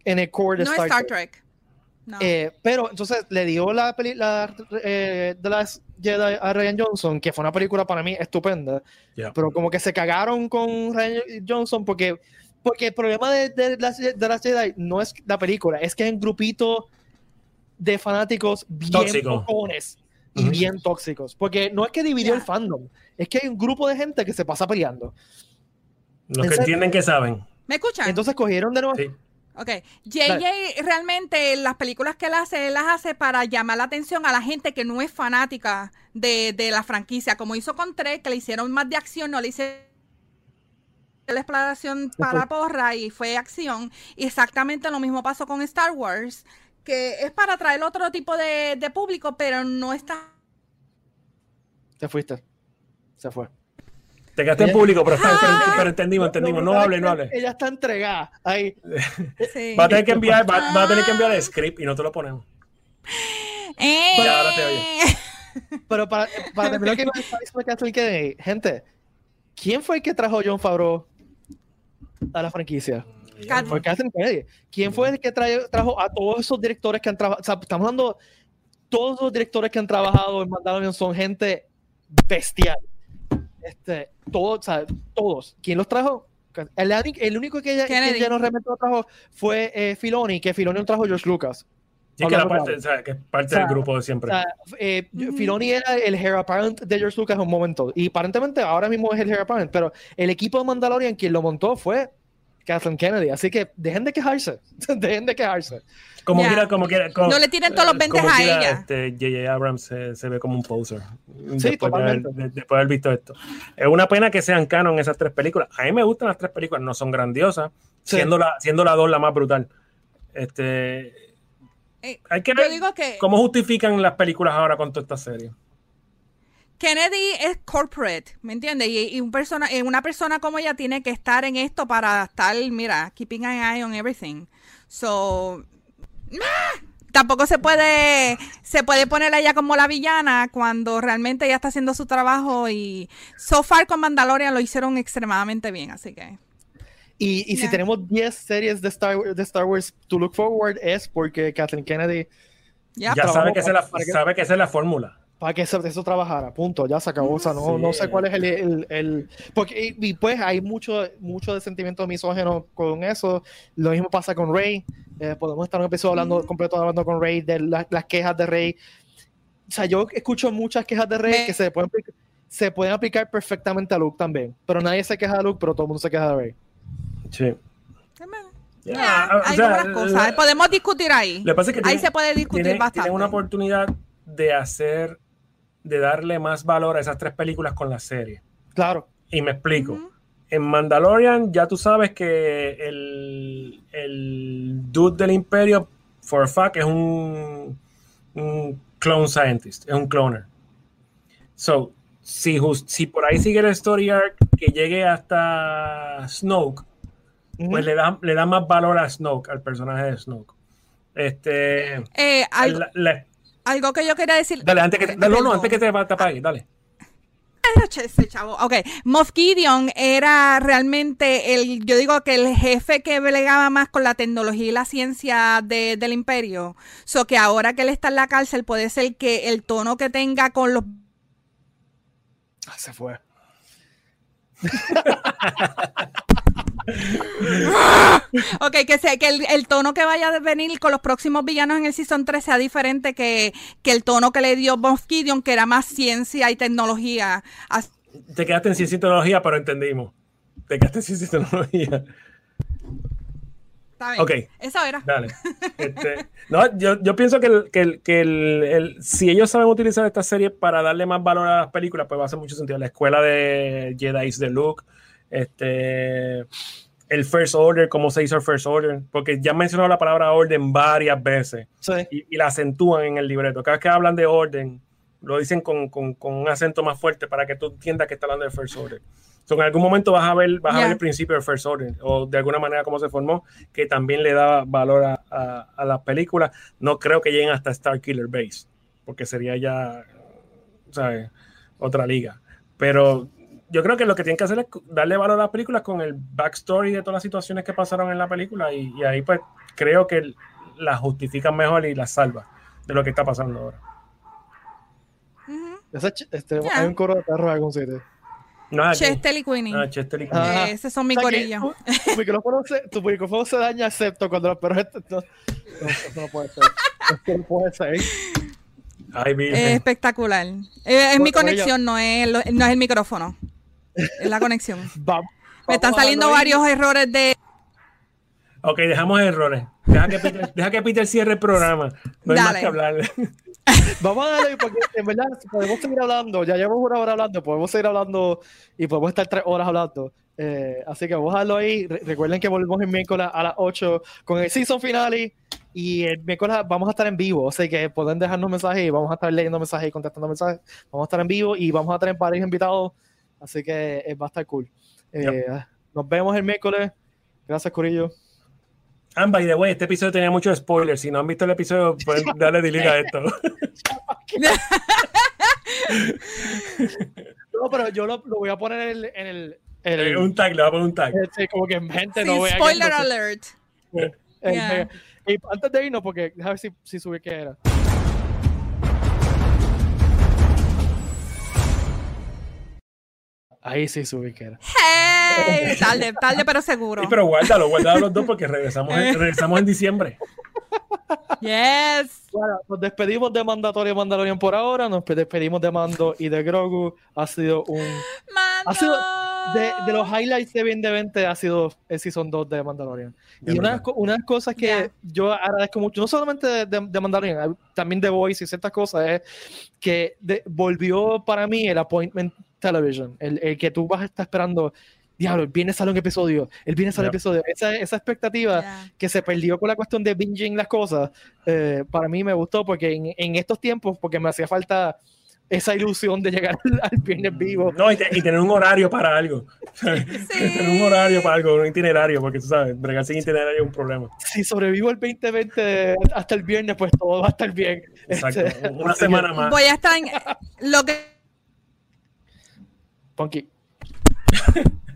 en el core de No es Star, Star Trek. Trek. No. Eh, pero entonces le dio la película de las Jedi a Ryan Johnson, que fue una película para mí estupenda, Yeah. pero como que se cagaron con Ryan Johnson porque, porque el problema de, de las, de las Jedi no es la película, es que es un grupito de fanáticos bien Tóxico. cojones y bien tóxicos, porque no es que dividió el fandom, es que hay un grupo de gente que se pasa peleando. Los ¿En que serio? entienden que saben. ¿Me escuchan? Entonces cogieron de nuevo. Sí. Ok. JJ realmente las películas que él hace, él las hace para llamar la atención a la gente que no es fanática de, de la franquicia. Como hizo con Trek, que le hicieron más de acción, no le hicieron la exploración para porra y fue acción. Y exactamente lo mismo pasó con Star Wars, que es para atraer otro tipo de, de público, pero no está. Te fuiste. Se fue. Te quedaste en público, pero, está, pero, Ah. pero entendimos, entendimos. No pero hable, no hable. Ella está entregada. Ahí. Sí. Va a tener que enviar, va, va a tener que enviar el script y no te lo ponemos. Eh. Ya, ahora te oye. Pero para, para terminar que gente, ¿quién fue el que trajo a John Favreau a la franquicia? Fue Kathleen Kennedy. ¿Quién fue el que trae- trajo a todos esos directores que han trabajado? O sea, estamos hablando, todos los directores que han trabajado en Mandalorian son gente bestial. Este, todos, o sea, todos. ¿Quién los trajo? El, el único que ella, que ella no realmente lo trajo fue eh, Filoni, que Filoni lo trajo a George Lucas. Sí, que, era parte, o sea, que es parte O sea, del grupo de siempre. O sea, eh, Ujú. Filoni era el hair apparent de George Lucas en un momento. Y aparentemente ahora mismo es el hair apparent. Pero el equipo de Mandalorian quien lo montó fue Kathleen Kennedy. Así que dejen de quejarse. *laughs* dejen de quejarse. como ya. quiera, como quiera. como- No le tiren todos los 20 como a quiera, ella. Este, J.J. Abrams se, se ve como un poser. Sí, después, de haber, de- después de haber visto esto. Es una pena que sean canon esas tres películas. A mí me gustan las tres películas, no son grandiosas, Sí. siendo, la, siendo la dos la más brutal. Este, Eh, hay que ver digo que cómo justifican las películas ahora con toda esta serie. Kennedy es corporate, ¿me entiendes? Y, y un persona, eh, una persona como ella tiene que estar en esto para estar, mira, keeping an eye on everything. So, ¡ah! tampoco se puede, se puede poner a ella como la villana cuando realmente ella está haciendo su trabajo y so far con Mandalorian lo hicieron extremadamente bien, así que. Y, y si tenemos 10 series de Star, de Star Wars to look forward es porque Kathleen Kennedy, Ya, sabe que, esa es la, para que- sabe que esa es la fórmula. Para que eso, eso trabajara, punto, ya se acabó. O sea, no, Sí. no sé cuál es el... el, el- porque, y, y pues hay mucho, mucho de sentimiento misógeno con eso. Lo mismo pasa con Rey. Eh, podemos estar un episodio hablando completo hablando con Rey de la- las quejas de Rey. O sea, yo escucho muchas quejas de Rey Me- que se pueden, se pueden aplicar perfectamente a Luke también. Pero nadie se queja de Luke, pero todo el mundo se queja de Rey. Sí. Ya, o hay sea, otras cosas. la- Podemos discutir ahí. Lo que pasa es que Ahí tienen- se puede discutir tienen, bastante. tienen una oportunidad de hacer, de darle más valor a esas tres películas con la serie. Claro. Y me explico. En Mandalorian ya tú sabes que el, el dude del imperio, for a fact, es un, un clone scientist, es un cloner. So, si, jus- si por ahí sigue el story arc que llegue hasta Snoke, pues le da, le da más valor a Snoke, al personaje de Snoke. Este, Eh, algo, la- la- algo que yo quería decir. dale, antes que, te- dale, no, antes que te, te apague, dale. Ese chavo. Ok, Moff Gideon era realmente el, yo digo que el jefe que bregaba más con la tecnología y la ciencia de- del imperio. So que ahora que él está en la cárcel puede ser que el tono que tenga con los Ah, se fue. Ok, que, sea, que el, el tono que vaya a venir con los próximos villanos en el Season 3 sea diferente que, que el tono que le dio Moff Gideon, que era más ciencia y tecnología. Te quedaste en ciencia y tecnología, pero entendimos. Te quedaste en ciencia y tecnología. Está bien. Ok. Eso era. Dale. *laughs* Este, no, yo, yo pienso que, el- que, el- que el- el- si ellos saben utilizar esta serie para darle más valor a las películas, pues va a hacer mucho sentido. La escuela de Jedi de Luke, este, el First Order, cómo se hizo el First Order, porque ya han mencionado la palabra orden varias veces Sí. y, y la acentúan en el libreto. Cada vez que hablan de orden, lo dicen con, con- con un acento más fuerte para que tú entiendas que está hablando de First Order. So, en algún momento vas a ver, vas a ver el principio del First Order o de alguna manera cómo se formó, que también le daba valor a, a, a las películas. No creo que lleguen hasta Star Killer Base, porque sería ya, ¿sabes? Otra liga. Pero yo creo que lo que tienen que hacer es darle valor a las películas con el backstory de todas las situaciones que pasaron en la película y, y ahí pues creo que las justifican mejor y las salva de lo que está pasando ahora. Este, Ya. Hay un coro de perros en algún sitio. No, Chester y Queenie. ah, Chester y- Ah. Eh, Esos son mi O sea que corillo. Tu, tu micrófono se, tu micrófono se daña excepto cuando los perros... No, no, eso no puede ser. Esto no puede ser. Ay. Es espectacular. Eh, es mi conexión, no es, lo- no es el micrófono. Es la conexión. Vamos. Me están saliendo varios errores de. Ok, dejamos errores. Deja que Peter, deja que Peter cierre el programa. No hay más Dale. que hablar. *laughs* Vamos a darle porque en verdad podemos seguir hablando. Ya llevamos una hora hablando, podemos seguir hablando y podemos estar tres horas hablando. Eh, así que vamos a darlo ahí. Re- recuerden que volvemos el miércoles a las 8 con el season finale. Y el miércoles vamos a estar en vivo, o sea que pueden dejarnos mensajes y vamos a estar leyendo mensajes y contestando mensajes. Vamos a estar en vivo y vamos a tener varios invitados, así que eh, va a estar cool. Eh, Nos vemos el miércoles. Gracias, Corillo. And by the way, este episodio tenía muchos spoilers. Si no han visto el episodio, pueden *laughs* darle delete a esto. *laughs* no, pero yo lo, lo voy a poner en el, en el, en el- un tag, le voy a poner un tag. este, como que gente Sí, no vea. spoiler alert. Eh, Yeah. eh, y antes de irnos, porque déjame ver si, si subí qué era. Ahí sí subí qué era. Hey, tarde, tarde pero seguro. Sí, pero guárdalo, guárdalo los dos porque regresamos en, regresamos en diciembre. Yes. Bueno, nos despedimos de Mandatorio y Mandalorian por ahora. Nos despedimos de Mando y de Grogu. Ha sido un. Mando. Ha sido de, de los highlights de 2020 ha sido el Season 2 de Mandalorian. De y una, una de las cosas que Ya. yo agradezco mucho, no solamente de, de- de Mandalorian, también de Voice y ciertas cosas, es que de- volvió para mí el appointment television, el, el que tú vas a estar esperando, diablo, el viernes sale un episodio, el viernes sale un episodio, esa, esa expectativa que se perdió con la cuestión de binging las cosas, eh, para mí me gustó porque en, en estos tiempos, porque me hacía falta esa ilusión de llegar *laughs* al, al viernes vivo. No, y, te- y tener un horario para algo. *laughs* *laughs* tener un horario para algo, un itinerario, porque tú sabes, bregar sin itinerario es un problema. Si sobrevivo el 2020 hasta el viernes, pues todo va a estar bien. Exacto. Este, Una semana más. Voy a estar en lo que, Punky.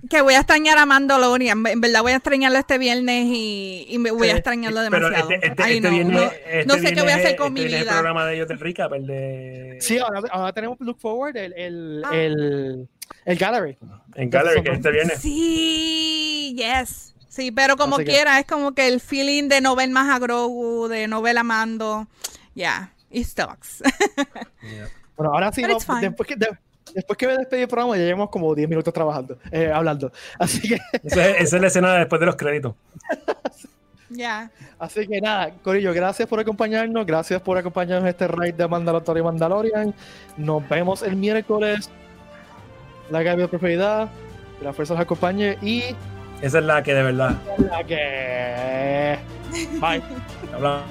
que voy a extrañar a Mandalorian. En verdad voy a extrañarlo este viernes y, y me voy a extrañarlo Pero demasiado. este, este, Ay, este no, viernes, no, este no sé qué voy a hacer con mi este vida. el programa de ellos de Recap, el de. Sí, ahora, ahora tenemos Look Forward, el, el, Ah. el, el Gallery. En Gallery, que este viernes. Sí, yes. Sí, pero como Así que- quiera, es como que el feeling de no ver más a Grogu, de no ver a Mando. Yeah, it sucks. *laughs* Bueno, ahora sí, no, fine. después, que, de- después que me despedí del programa, ya llevamos como 10 minutos trabajando, eh, hablando. Así que, *laughs* Esa es, esa es la escena de después de los créditos. *laughs* Ya. así que nada, Corillo, gracias por acompañarnos, gracias por acompañarnos en este raid de Mandalorian y Mandalorian. Nos vemos el miércoles. La Gaby de Prosperidad, que la fuerza los acompañe y Esa es la que de verdad. la que. Bye. Hablamos.